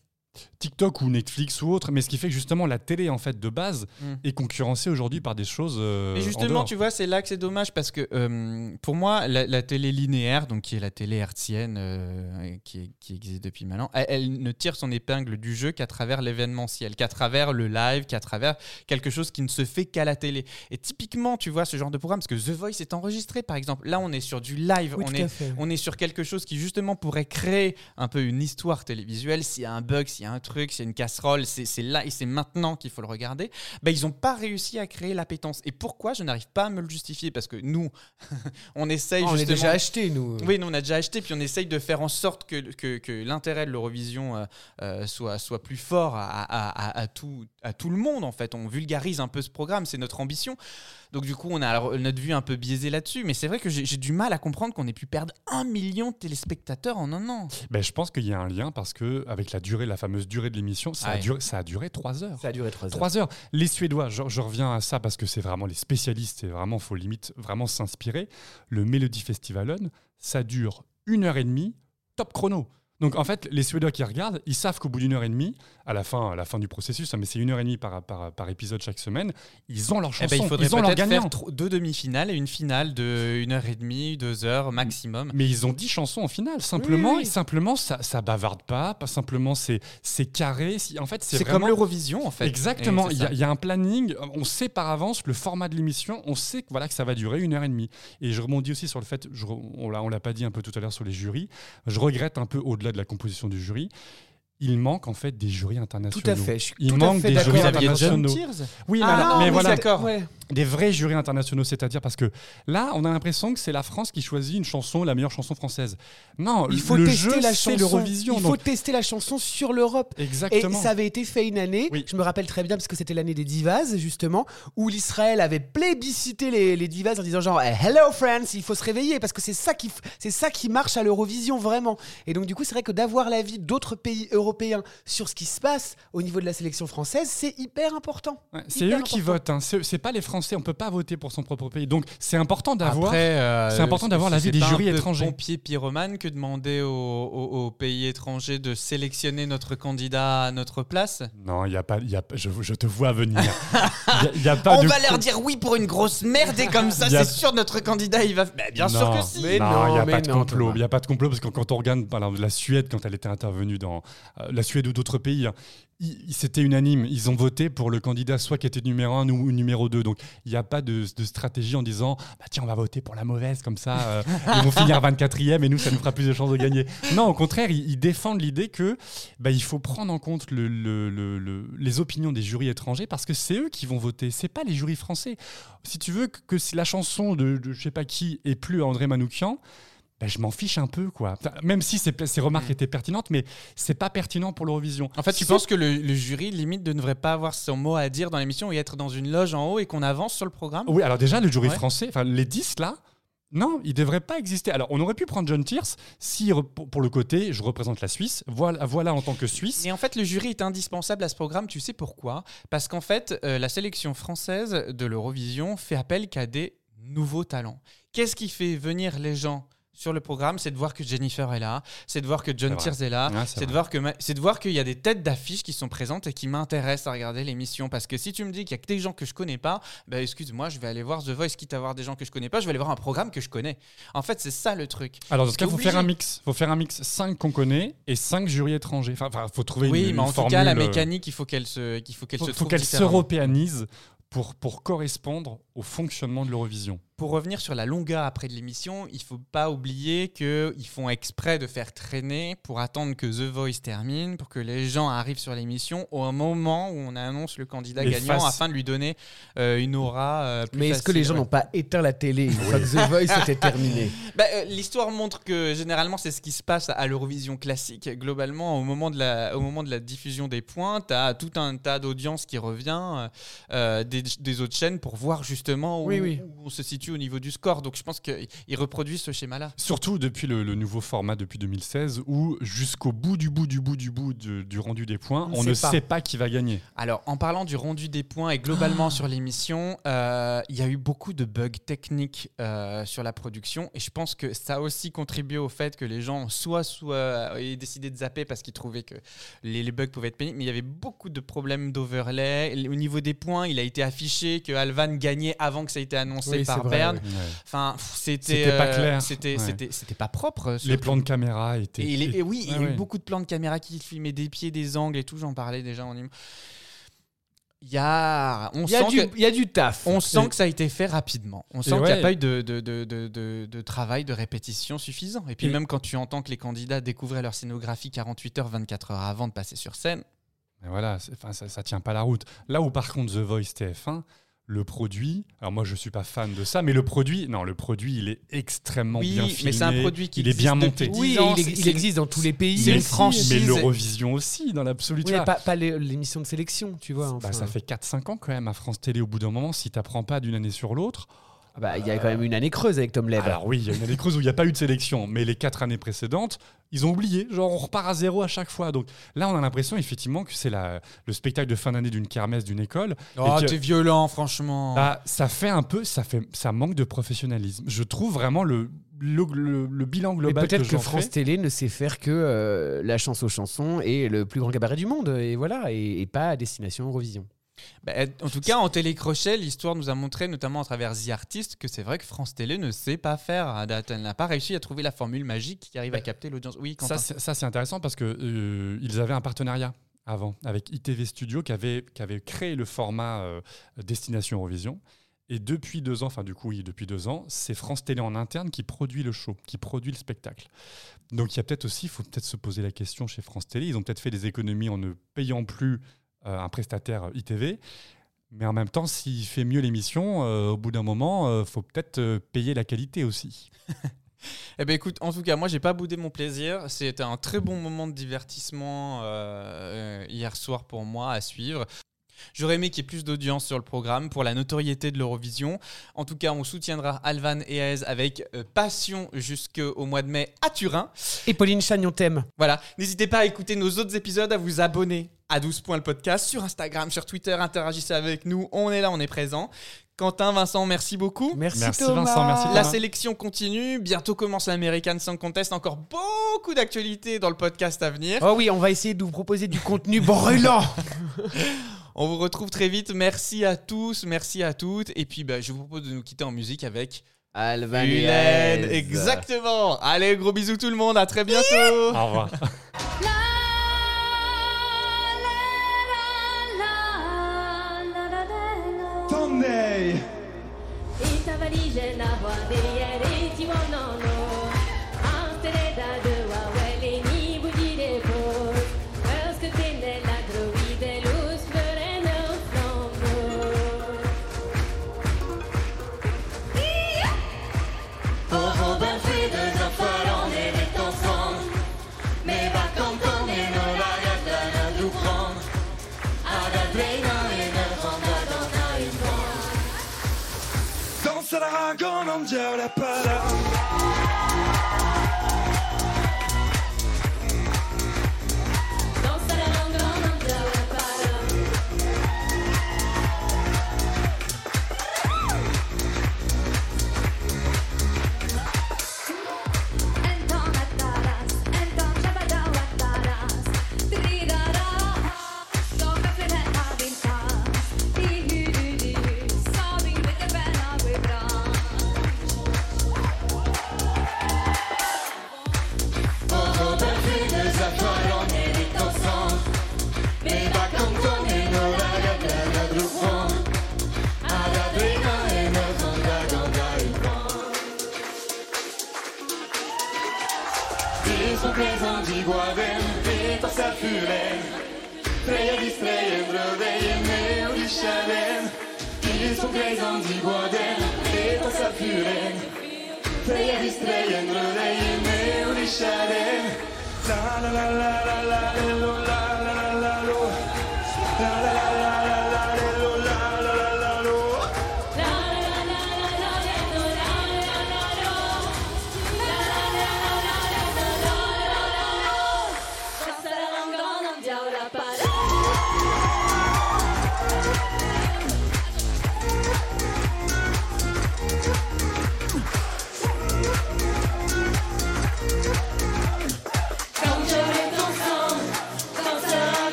TikTok ou Netflix ou autre, mais ce qui fait que justement la télé en fait de base Mm. est concurrencée aujourd'hui par des choses. euh, Mais en justement, tu vois, c'est là que c'est dommage parce que euh, pour moi, la, la télé linéaire, donc qui est la télé hertzienne euh, qui, qui existe depuis maintenant, elle, elle ne tire son épingle du jeu qu'à travers l'événementiel, qu'à travers le live, qu'à travers quelque chose qui ne se fait qu'à la télé. Et typiquement, tu vois, ce genre de programme, parce que The Voice est enregistré, par exemple. Là, on est sur du live, Oui, on, est, on est sur quelque chose qui justement pourrait créer un peu une histoire télévisuelle. S'il y a un bug, s'il y a un truc, s'il y a une casserole, c'est c'est là et c'est maintenant qu'il faut le regarder. Ben, ils n'ont pas réussi à créer l'appétence. Et pourquoi je n'arrive pas à me le justifier? Parce que nous, on essaye Ah, on est justement... déjà acheté, nous. Oui, nous on a déjà acheté, puis on essaye de faire en sorte que, que, que l'intérêt de l'Eurovision euh, euh, soit, soit plus fort à, à, à, à tout, à tout le monde en fait. On vulgarise un peu ce programme, c'est notre ambition. Donc du coup, on a notre vue un peu biaisée là-dessus, mais c'est vrai que j'ai du mal à comprendre qu'on ait pu perdre un million de téléspectateurs en un an. Ben, je pense qu'il y a un lien parce que avec la durée, la fameuse durée de l'émission, ça, a Ouais. duré, ça a duré 3 heures. Ça a duré 3 heures. 3 heures. Les Suédois, je, je reviens à ça parce que c'est vraiment les spécialistes et vraiment, faut limite vraiment s'inspirer. Le Melody Festivalen, ça dure une heure et demie, top chrono. Donc en fait, les Suédois qui regardent, ils savent qu'au bout d'une heure et demie, à la fin, à la fin du processus, hein, mais c'est une heure et demie par, par, par épisode chaque semaine, ils ont leur Eh chanson, ben, il faudrait ils ont leur gagnant. faire deux demi-finales et une finale de une heure et demie, deux heures maximum. Mais ils ont 10 chansons en finale. Simplement, Oui, oui. simplement ça, ça bavarde pas. Pas simplement, c'est c'est carré. En fait, c'est vraiment- comme l'Eurovision en fait. Exactement. Il y, a- y un planning. On sait par avance le format de l'émission. On sait que voilà que ça va durer une heure et demie. Et je rebondis aussi sur le fait. Je, on l'a on l'a pas dit un peu tout à l'heure sur les jurys. Je regrette un peu au-delà de la composition du jury. Il manque en fait des jurys internationaux. Tout à fait, je suis il tout à manque fait des jurys internationaux. Oui, Ah, mais, non, mais oui, voilà, d'accord. Ouais. des vrais jurys internationaux, c'est-à-dire parce que là, on a l'impression que c'est la France qui choisit une chanson, la meilleure chanson française. Non, Il faut le tester jeu, la chanson. l'Eurovision. Il faut donc- tester la chanson sur l'Europe. Exactement. Et ça avait été fait une année. Je me rappelle très bien parce que c'était l'année des divas justement, où l'Israël avait plébiscité les, les divas en disant genre eh, Hello France, il faut se réveiller parce que c'est ça qui c'est ça qui marche à l'Eurovision vraiment. Et donc du coup c'est vrai que d'avoir l'avis d'autres pays européens sur ce qui se passe au niveau de la sélection française, c'est hyper important. Ouais, C'est eux qui votent, hein. c'est c'est pas les Français, on peut pas voter pour son propre pays. Donc c'est important d'avoir euh, c'est important d'avoir l'avis c'est des jurys un peu étrangers. pompier pyromane que demander aux, aux- aux pays étrangers de sélectionner notre candidat à notre place? Non, il y a pas, il y a, je, je te vois venir. Il y a- il y a pas On va leur dire oui pour une grosse merde et comme ça, y c'est sûr notre candidat il va. Bah, bien sûr que si. non, il n'y a pas de complot. Il n'y a pas de complot parce que quand on regarde par exemple, la Suède, quand elle était intervenue dans la Suède ou d'autres pays, hein, c'était unanime. Ils ont voté pour le candidat soit qui était numéro 1 ou numéro 2. Donc il n'y a pas de, stratégie en disant bah, tiens, on va voter pour la mauvaise, comme ça, euh, ils vont finir 24e et nous, ça nous fera plus de chances de gagner. Non, au contraire, ils, défendent l'idée que bah, il faut prendre en compte le- le- le- le- les opinions des jurys étrangers parce que c'est eux qui vont voter, c'est pas les jurys français. Si tu veux que, si la chanson de, de je sais pas qui est plus André Manoukian, ben, je m'en fiche un peu, quoi. Enfin, même si ces, ces remarques étaient pertinentes, mais c'est pas pertinent pour l'Eurovision. En fait, tu penses que le, le jury limite ne devrait pas avoir son mot à dire dans l'émission et être dans une loge en haut et qu'on avance sur le programme? Oui, alors déjà, le jury Ouais. français, enfin, les 10 là, non, ils devraient pas exister. Alors, on aurait pu prendre John Tears si, pour pour le côté, je représente la Suisse, voilà, voilà en tant que Suisse. Et en fait, le jury est indispensable à ce programme. Tu sais pourquoi? Parce qu'en fait, euh, la sélection française de l'Eurovision fait appel qu'à des nouveaux talents. Qu'est-ce qui fait venir les gens sur le programme, c'est de voir que Jennifer est là, c'est de voir que John. Tears est là, Ouais, c'est de voir que ma- c'est de voir qu'il y a des têtes d'affiches qui sont présentes et qui m'intéressent à regarder l'émission. Parce que si tu me dis qu'il y a que des gens que je connais pas, bah excuse-moi, je vais aller voir The Voice, quitte à voir des gens que je connais pas, je vais aller voir un programme que je connais. En fait, c'est ça le truc. Alors, dans ce cas, il faut faire un mix. faut faire un mix 5 qu'on connaît et 5 jurys étrangers. Enfin, Enfin, faut trouver Oui, une, mais en une tout cas, la euh, mécanique, il faut qu'elle se, qu'il faut qu'elle faut, se faut qu'elle s'européanise pour, pour correspondre au fonctionnement de l'Eurovision. Pour revenir sur la longueur après de l'émission, il faut pas oublier qu'ils font exprès de faire traîner pour attendre que The Voice termine, pour que les gens arrivent sur l'émission au moment où on annonce le candidat Les gagnant faces. afin de lui donner euh, une aura euh, plus Mais est-ce que les gens n'ont pas éteint la télé une fois que The Voice était terminé Bah, euh, L'histoire montre que généralement c'est ce qui se passe à l'Eurovision classique. Globalement, au moment de la, au moment de la diffusion des points, tu as tout un tas d'audience qui revient des, des autres chaînes pour voir justement où, Oui, oui. où on se situe au niveau du score. Donc je pense qu'ils reproduisent ce schéma-là. Surtout depuis le, le nouveau format depuis 2016 où jusqu'au bout du bout du bout du bout de- du rendu des points, On on, ne sait pas. sait pas qui va gagner. Alors, en parlant du rendu des points et globalement Ah. sur l'émission, euh, il y a eu beaucoup de bugs techniques euh, sur la production et je pense que ça a aussi contribué au fait que les gens soit, soit aient décidé de zapper parce qu'ils trouvaient que les, les bugs pouvaient être pénibles, mais il y avait beaucoup de problèmes d'overlay. Au niveau des points, il a été affiché que Alvan gagnait avant que ça ait été annoncé Oui, par c'est ouais. Ouais. Enfin, c'était pas euh, clair. C'était Ouais. c'était- c'était pas propre. Les surtout. plans de caméra étaient. Et, les- et oui, il y a eu beaucoup de plans de caméra qui filmaient des pieds, des angles et tout. J'en parlais déjà en image. Il y a, on Il y a sent du- que- il y a du taf. On sent Et- que ça a été fait rapidement. On Et sent qu'il n'y a pas eu de, de, de, de, de- de travail, de répétition suffisant. Et puis Et- même quand tu entends que les candidats découvraient leur scénographie 48 heures, 24 heures avant de passer sur scène. Mais voilà, ça, ça tient pas la route. Là où par contre The Voice TF1, le produit, alors moi je suis pas fan de ça, mais le produit, non, le produit il est extrêmement Oui, bien mais filmé. c'est un produit qui il est bien monté. Oui, 10 ans, il, existe dans tous les pays. c'est une Mais- franchise. Mais l'Eurovision aussi, dans l'absolu. tu Oui, pas, pas les- l'émission de sélection, tu vois. Bah, ça fait 4-5 ans quand même à France Télé. Au bout d'un moment, si t'apprends pas d'une année sur l'autre. Ah bah, il y a quand même une année creuse avec Tom Leb. Alors oui, il y a une année creuse où il n'y a pas eu de sélection, mais les quatre années précédentes, ils ont oublié. Genre, on repart à zéro à chaque fois. Donc là, on a l'impression effectivement que c'est la- le spectacle de fin d'année d'une kermesse d'une école. Oh, t'es violent, franchement. Bah, ça fait un peu, ça fait, ça manque de professionnalisme. Je trouve vraiment le le, le- le bilan global peut-être que, France fais- Télé ne sait faire que euh, la chance aux chansons et le plus grand cabaret du monde. Et voilà, et, et pas à destination Eurovision. Bah, en tout cas, en télécrochet, l'histoire nous a montré, notamment à travers The Artist, que c'est vrai que France Télé ne sait pas faire à date. Elle n'a pas réussi à trouver la formule magique qui arrive à capter l'audience. Oui, Quentin. Ça, c'est- intéressant parce que euh, ils avaient un partenariat avant avec ITV Studio qui avait, qui avait créé le format euh, Destination Eurovision. Et depuis deux ans, enfin du coup, oui, depuis deux ans, c'est France Télé en interne qui produit le show, qui produit le spectacle. Donc il y a peut-être aussi, il faut peut-être se poser la question chez France Télé. Ils ont peut-être fait des économies en ne payant plus un prestataire euh, ITV. Mais en même temps, s'il fait mieux l'émission, euh, au bout d'un moment, il faut peut-être euh, payer la qualité aussi. Eh ben écoute, en tout cas, moi j'ai pas boudé mon plaisir. C'était un très bon moment de divertissement euh, euh, hier soir pour moi à suivre. J'aurais aimé qu'il y ait plus d'audience sur le programme pour la notoriété de l'Eurovision. En tout cas, on soutiendra Alvan et Aez avec euh, passion jusqu'au mois de mai à Turin. Et Pauline Chagnon t'aime. Voilà, n'hésitez pas à écouter nos autres épisodes, à vous abonner à 12 points le podcast sur Instagram, sur Twitter, interagissez avec nous, on est là, on est présent. Quentin, Vincent, merci beaucoup. Merci, Merci Thomas. Vincent, merci La Thomas. sélection continue, bientôt commence l'American Song Contest, encore beaucoup d'actualités dans le podcast à venir. Oh oui, on va essayer de vous proposer du contenu brûlant. On vous retrouve très vite, merci à tous, merci à toutes, et puis bah, je vous propose de nous quitter en musique avec Alvan Hélène. Exactement. Allez, gros bisous tout le monde, à très bientôt. Au revoir. Danzerà con un gel la